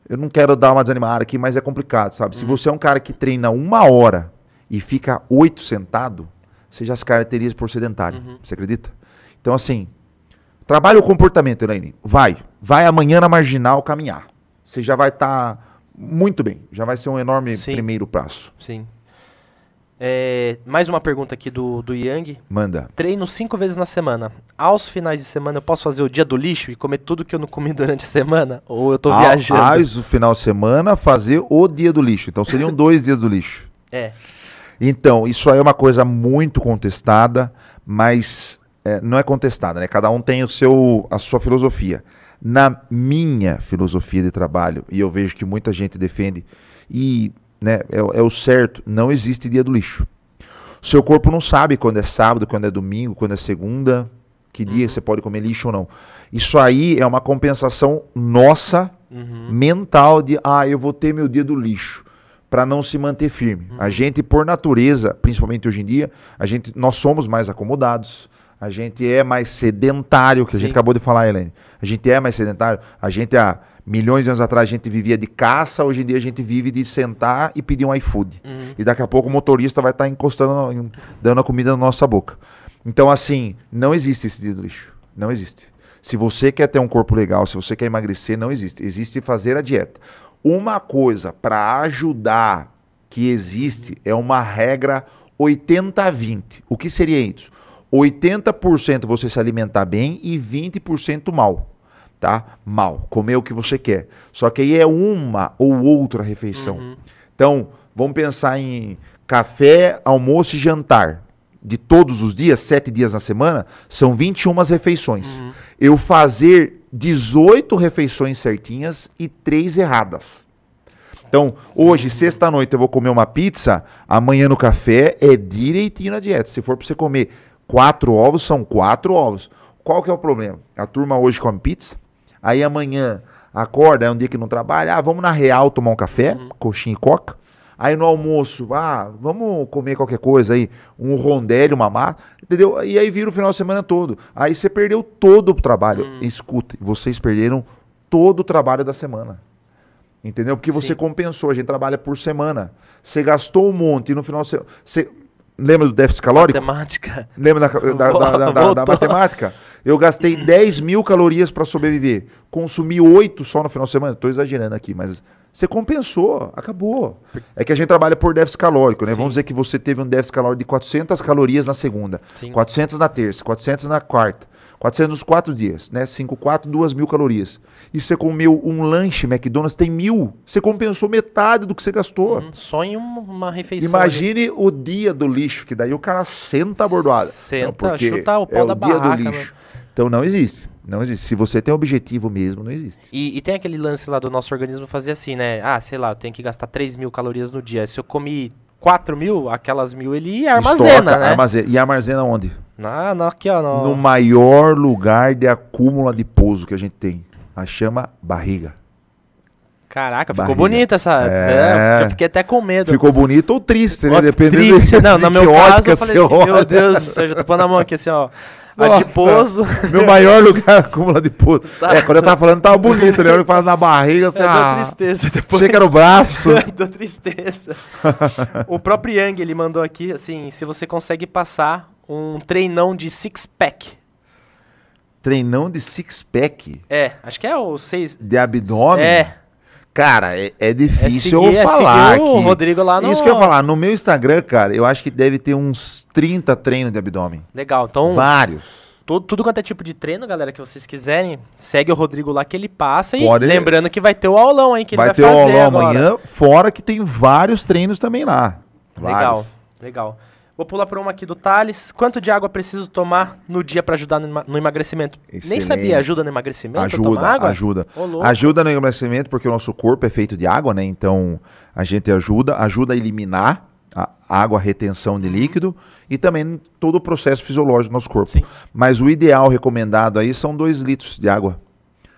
eu não quero dar uma desanimada aqui, mas é complicado, sabe? Se você é um cara que treina uma hora e fica oito sentado, você já se caracteriza por sedentário. Você acredita? Então, assim, trabalha o comportamento, Elaine. Vai. Vai amanhã na marginal caminhar. Você já vai estar muito bem. Já vai ser um enorme Sim. primeiro passo. Sim. É, mais uma pergunta aqui do, do Yang. Manda. Treino cinco vezes na semana. Aos finais de semana eu posso fazer o dia do lixo e comer tudo que eu não comi durante a semana? Ou eu tô viajando? Às o final de semana fazer o dia do lixo. Então seriam dois dias do lixo. É. Então, isso aí é uma coisa muito contestada, mas é, não é contestada, né? Cada um tem o seu, a sua filosofia. Na minha filosofia de trabalho, e eu vejo que muita gente defende, e né, é, o- é o certo, não existe dia do lixo. Seu corpo não sabe quando é sábado, quando é domingo, quando é segunda, que dia você pode comer lixo ou não. Isso aí é uma compensação nossa, Uhum. mental, de, ah, eu vou ter meu dia do lixo para não se manter firme. A gente, por natureza, principalmente hoje em dia, a gente, nós somos mais acomodados. A gente é mais sedentário, que a gente Sim. acabou de falar, Helene. A gente é mais sedentário. A gente, há milhões de anos atrás, a gente vivia de caça, hoje em dia a gente vive de sentar e pedir um iFood. Uhum. E daqui a pouco o motorista vai estar encostando, em- dando a comida na nossa boca. Então, assim, não existe esse dia do lixo. Não existe. Se você quer ter um corpo legal, se você quer emagrecer, não existe. Existe fazer a dieta. Uma coisa para ajudar que existe é uma regra 80-20. O que seria isso? 80% você se alimentar bem e 20% mal. Tá? Mal. Comer o que você quer. Só que aí é uma ou outra refeição. Uhum. Então, vamos pensar em café, almoço e jantar. De todos os dias, sete dias na semana, são 21 refeições. Uhum. Eu fazer 18 refeições certinhas e três erradas. Então, hoje, sexta-noite, eu vou comer uma pizza, amanhã no café é direitinho na dieta. Se for para você comer quatro ovos, são quatro ovos. Qual que é o problema? A turma hoje come pizza, aí amanhã acorda, é um dia que não trabalha, ah, vamos na Real tomar um café, coxinha e coca. Aí no almoço, ah, vamos comer qualquer coisa aí, um rondelli, uma massa, entendeu? E aí vira o final de semana todo. Aí você perdeu todo o trabalho. Escuta, vocês perderam todo o trabalho da semana. Entendeu? Porque você Sim. compensou, a gente trabalha por semana. Você gastou um monte e no final você. você lembra do déficit calórico? Matemática. Lembra da, da- da- da- da- matemática? Eu gastei 10 mil calorias para sobreviver. Consumi 8 só no final de semana. Estou exagerando aqui, mas você compensou. Acabou. É que a gente trabalha por déficit calórico, né? Sim. Vamos dizer que você teve um déficit calórico de 400 calorias na segunda, Sim. 400 na terça, 400 na quarta, 400 nos quatro dias, né? 5, 4, 2 mil calorias. E você comeu um lanche McDonald's, tem mil. Você compensou metade do que você gastou. Hum, Só em uma, refeição. ali. Imagine o dia do lixo, que daí o cara senta a bordoada. Senta, porque chuta o pau é da o dia barraca, do lixo. Então não existe. Não existe. Se você tem objetivo mesmo, não existe. E, e tem aquele lance lá do nosso organismo fazer assim, né? Ah, sei lá, eu tenho que gastar 3 mil calorias no dia. Se eu comi 4 mil, aquelas mil ele armazena, Estoca, né? armazena. E armazena onde? Na, na, aqui, ó. No, No maior lugar de acúmulo adiposo que a gente tem. A chama barriga. Caraca, ficou Barriga. bonita essa. É. Eu fiquei até com medo. Ficou bonito ou triste, né? Dependendo triste. de- Não, de no meu caso, eu falei assim, meu. Deus céu, já tô pondo a mão aqui assim, ó. Nossa. Adiposo. Meu maior lugar acúmulo adiposo. Tá. É, quando eu tava falando, tava bonito, né? Eu falo na barriga, assim, É, deu ah, tristeza depois. chega no braço. deu tristeza. o próprio Yang, ele mandou aqui, assim, se você consegue passar um treinão de six-pack. Treinão de six-pack. É, acho que é o seis... De abdômen? É, Cara, é, é é difícil seguir, eu é falar o aqui. Rodrigo lá no... Isso que eu ia falar, no meu Instagram, cara, eu acho que deve ter uns 30 treinos de abdômen. Legal, então... Vários. Tudo, tudo quanto é tipo de treino, galera, que vocês quiserem, segue o Rodrigo lá que ele passa. E Pode- lembrando que vai ter o aulão aí que vai ele ter vai o fazer aulão agora. amanhã, fora que tem vários treinos também lá. Legal, Vários. legal. Vou pular para uma aqui do Thales. Quanto de água preciso tomar no dia para ajudar no, ema- no emagrecimento? Nem Excelente. sabia, ajuda no emagrecimento Ajuda, água? ajuda. Louco. Ajuda no emagrecimento porque o nosso corpo é feito de água, né? Então a gente ajuda, ajuda a eliminar a água, a retenção de líquido e também todo o processo fisiológico do nosso corpo. Sim. Mas o ideal recomendado aí são 2 litros de água.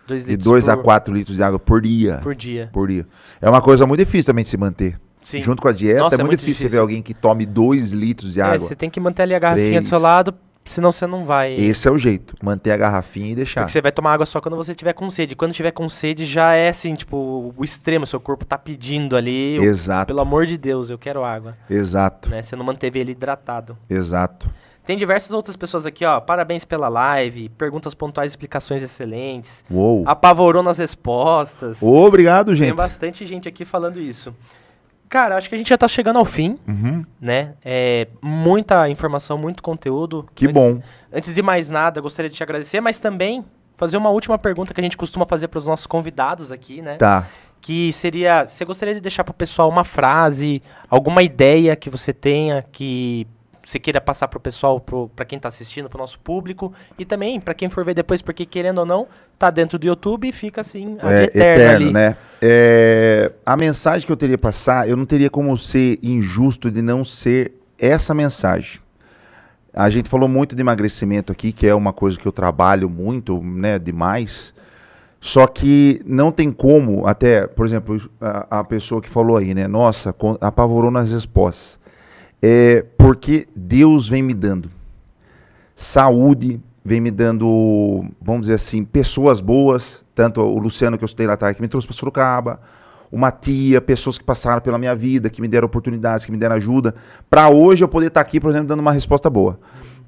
Dois De litros 2 a por- 4 litros de água por dia. por dia. por dia. É uma coisa muito difícil também de se manter. Sim. Junto com a dieta, Nossa, é, muito difícil, você ver alguém que tome 2 litros de É, água. você tem que manter ali a garrafinha do Três. seu lado, senão você não vai. Esse é o jeito, manter a garrafinha e deixar. Porque você vai tomar água só quando você tiver com sede. Quando tiver com sede, já é assim, tipo, o extremo. Seu corpo tá pedindo ali. Exato, Pelo amor de Deus, eu quero água. exato, Né? Você não manteve ele hidratado. exato. Tem diversas outras pessoas aqui, ó. Parabéns pela live. Perguntas pontuais, explicações excelentes. Uou. Apavorou nas respostas. Obrigado, Tem gente. bastante gente aqui falando isso. Cara, acho que a gente já tá chegando ao fim, Uhum, né? É muita informação, muito conteúdo. Que Antes- bom. Antes de mais nada, gostaria de te agradecer, mas também fazer uma última pergunta que a gente costuma fazer para os nossos convidados aqui, né? Tá. Que seria, você gostaria de deixar para o pessoal uma frase, alguma ideia que você tenha que você queira passar para o pessoal, para quem está assistindo, para o nosso público e também para quem for ver depois, porque querendo ou não, tá dentro do YouTube e fica assim, É, eterno, eterno, ali. né? É, a mensagem que eu teria que passar, eu não teria como ser injusto de não ser essa mensagem. A gente falou muito de emagrecimento aqui, que é uma coisa que eu trabalho muito, né, demais. Só que não tem como, até, por exemplo, a, a pessoa que falou aí, né? Nossa, apavorou nas respostas. É porque Deus vem me dando. Saúde, vem me dando, vamos dizer assim, pessoas boas, tanto o Luciano que eu estudei lá atrás, que me trouxe para Sorocaba, uma tia, pessoas que passaram pela minha vida, que me deram oportunidades, que me deram ajuda, para hoje eu poder estar aqui, por exemplo, dando uma resposta boa.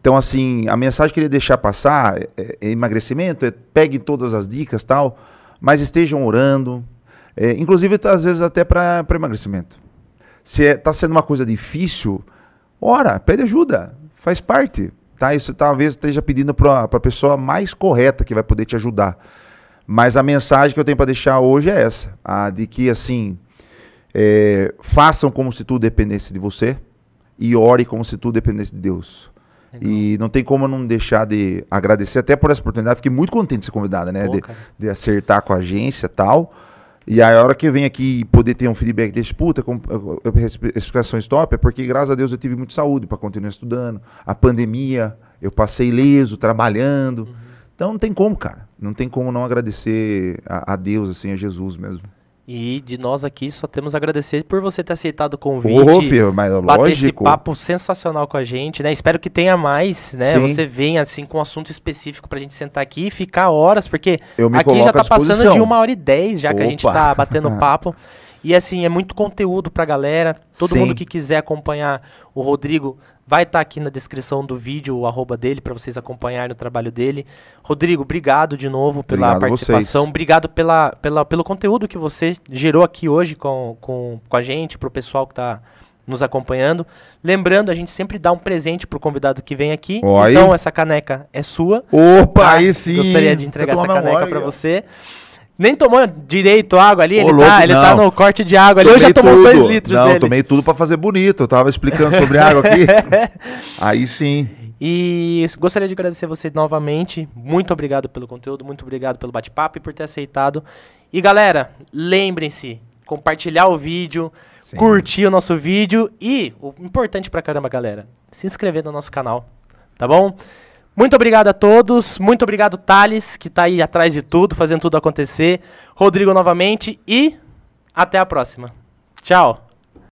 Então, assim, a mensagem que eu queria deixar passar é, é emagrecimento, é pegue todas as dicas tal, mas estejam orando, é, inclusive às vezes até para emagrecimento. Se está sendo uma coisa difícil, ora, pede ajuda, faz parte. Tá? Isso talvez esteja pedindo para a pessoa mais correta que vai poder te ajudar. Mas a mensagem que eu tenho para deixar hoje é essa: a de que assim, é, façam como se tudo dependesse de você e ore como se tudo dependesse de Deus. Legal. E não tem como eu não deixar de agradecer até por essa oportunidade. Fiquei muito contente de ser convidada, né? de, de, acertar com a agência e tal. E aí, a hora que eu venho aqui poder ter um feedback desse, puta, com, explicações top, é porque, graças a Deus, eu tive muita saúde para continuar estudando. A pandemia, eu passei ileso, trabalhando. Uhum. Então não tem como, cara. Não tem como não agradecer a, a Deus, assim, a Jesus mesmo. E de nós aqui só temos a agradecer por você ter aceitado o convite. Ô, filho, mas bater lógico. esse papo sensacional com a gente, né? Espero que tenha mais, né? Sim. Você venha assim com um assunto específico pra gente sentar aqui e ficar horas, porque aqui já tá passando de uma hora e dez já Opa. que a gente tá batendo papo. E assim, é muito conteúdo pra galera. Todo Sim. mundo que quiser acompanhar o Rodrigo vai estar tá aqui na descrição do vídeo o arroba dele para vocês acompanharem o trabalho dele. Rodrigo, obrigado de novo pela obrigado participação. Obrigado pela, pela, pelo conteúdo que você gerou aqui hoje com, com, com a gente, para o pessoal que está nos acompanhando. Lembrando, a gente sempre dá um presente pro convidado que vem aqui. Oi. Então, essa caneca é sua. Opa, tá? aí sim! Gostaria de entregar essa caneca para você. Nem tomou direito água ali, Ô, ele, louco, tá, ele tá no corte de água ali. Eu já tomou dois litros não, dele. tomei tudo para fazer bonito. Eu tava explicando sobre água aqui. Aí sim. E gostaria de agradecer você novamente. Muito obrigado pelo conteúdo, muito obrigado pelo bate-papo e por ter aceitado. E galera, lembrem-se, compartilhar o vídeo, sim. curtir o nosso vídeo e, o importante pra caramba, galera, se inscrever no nosso canal, tá bom? Muito obrigado a todos. Muito obrigado, Thales, que está aí atrás de tudo, fazendo tudo acontecer. Rodrigo novamente e até a próxima. Tchau.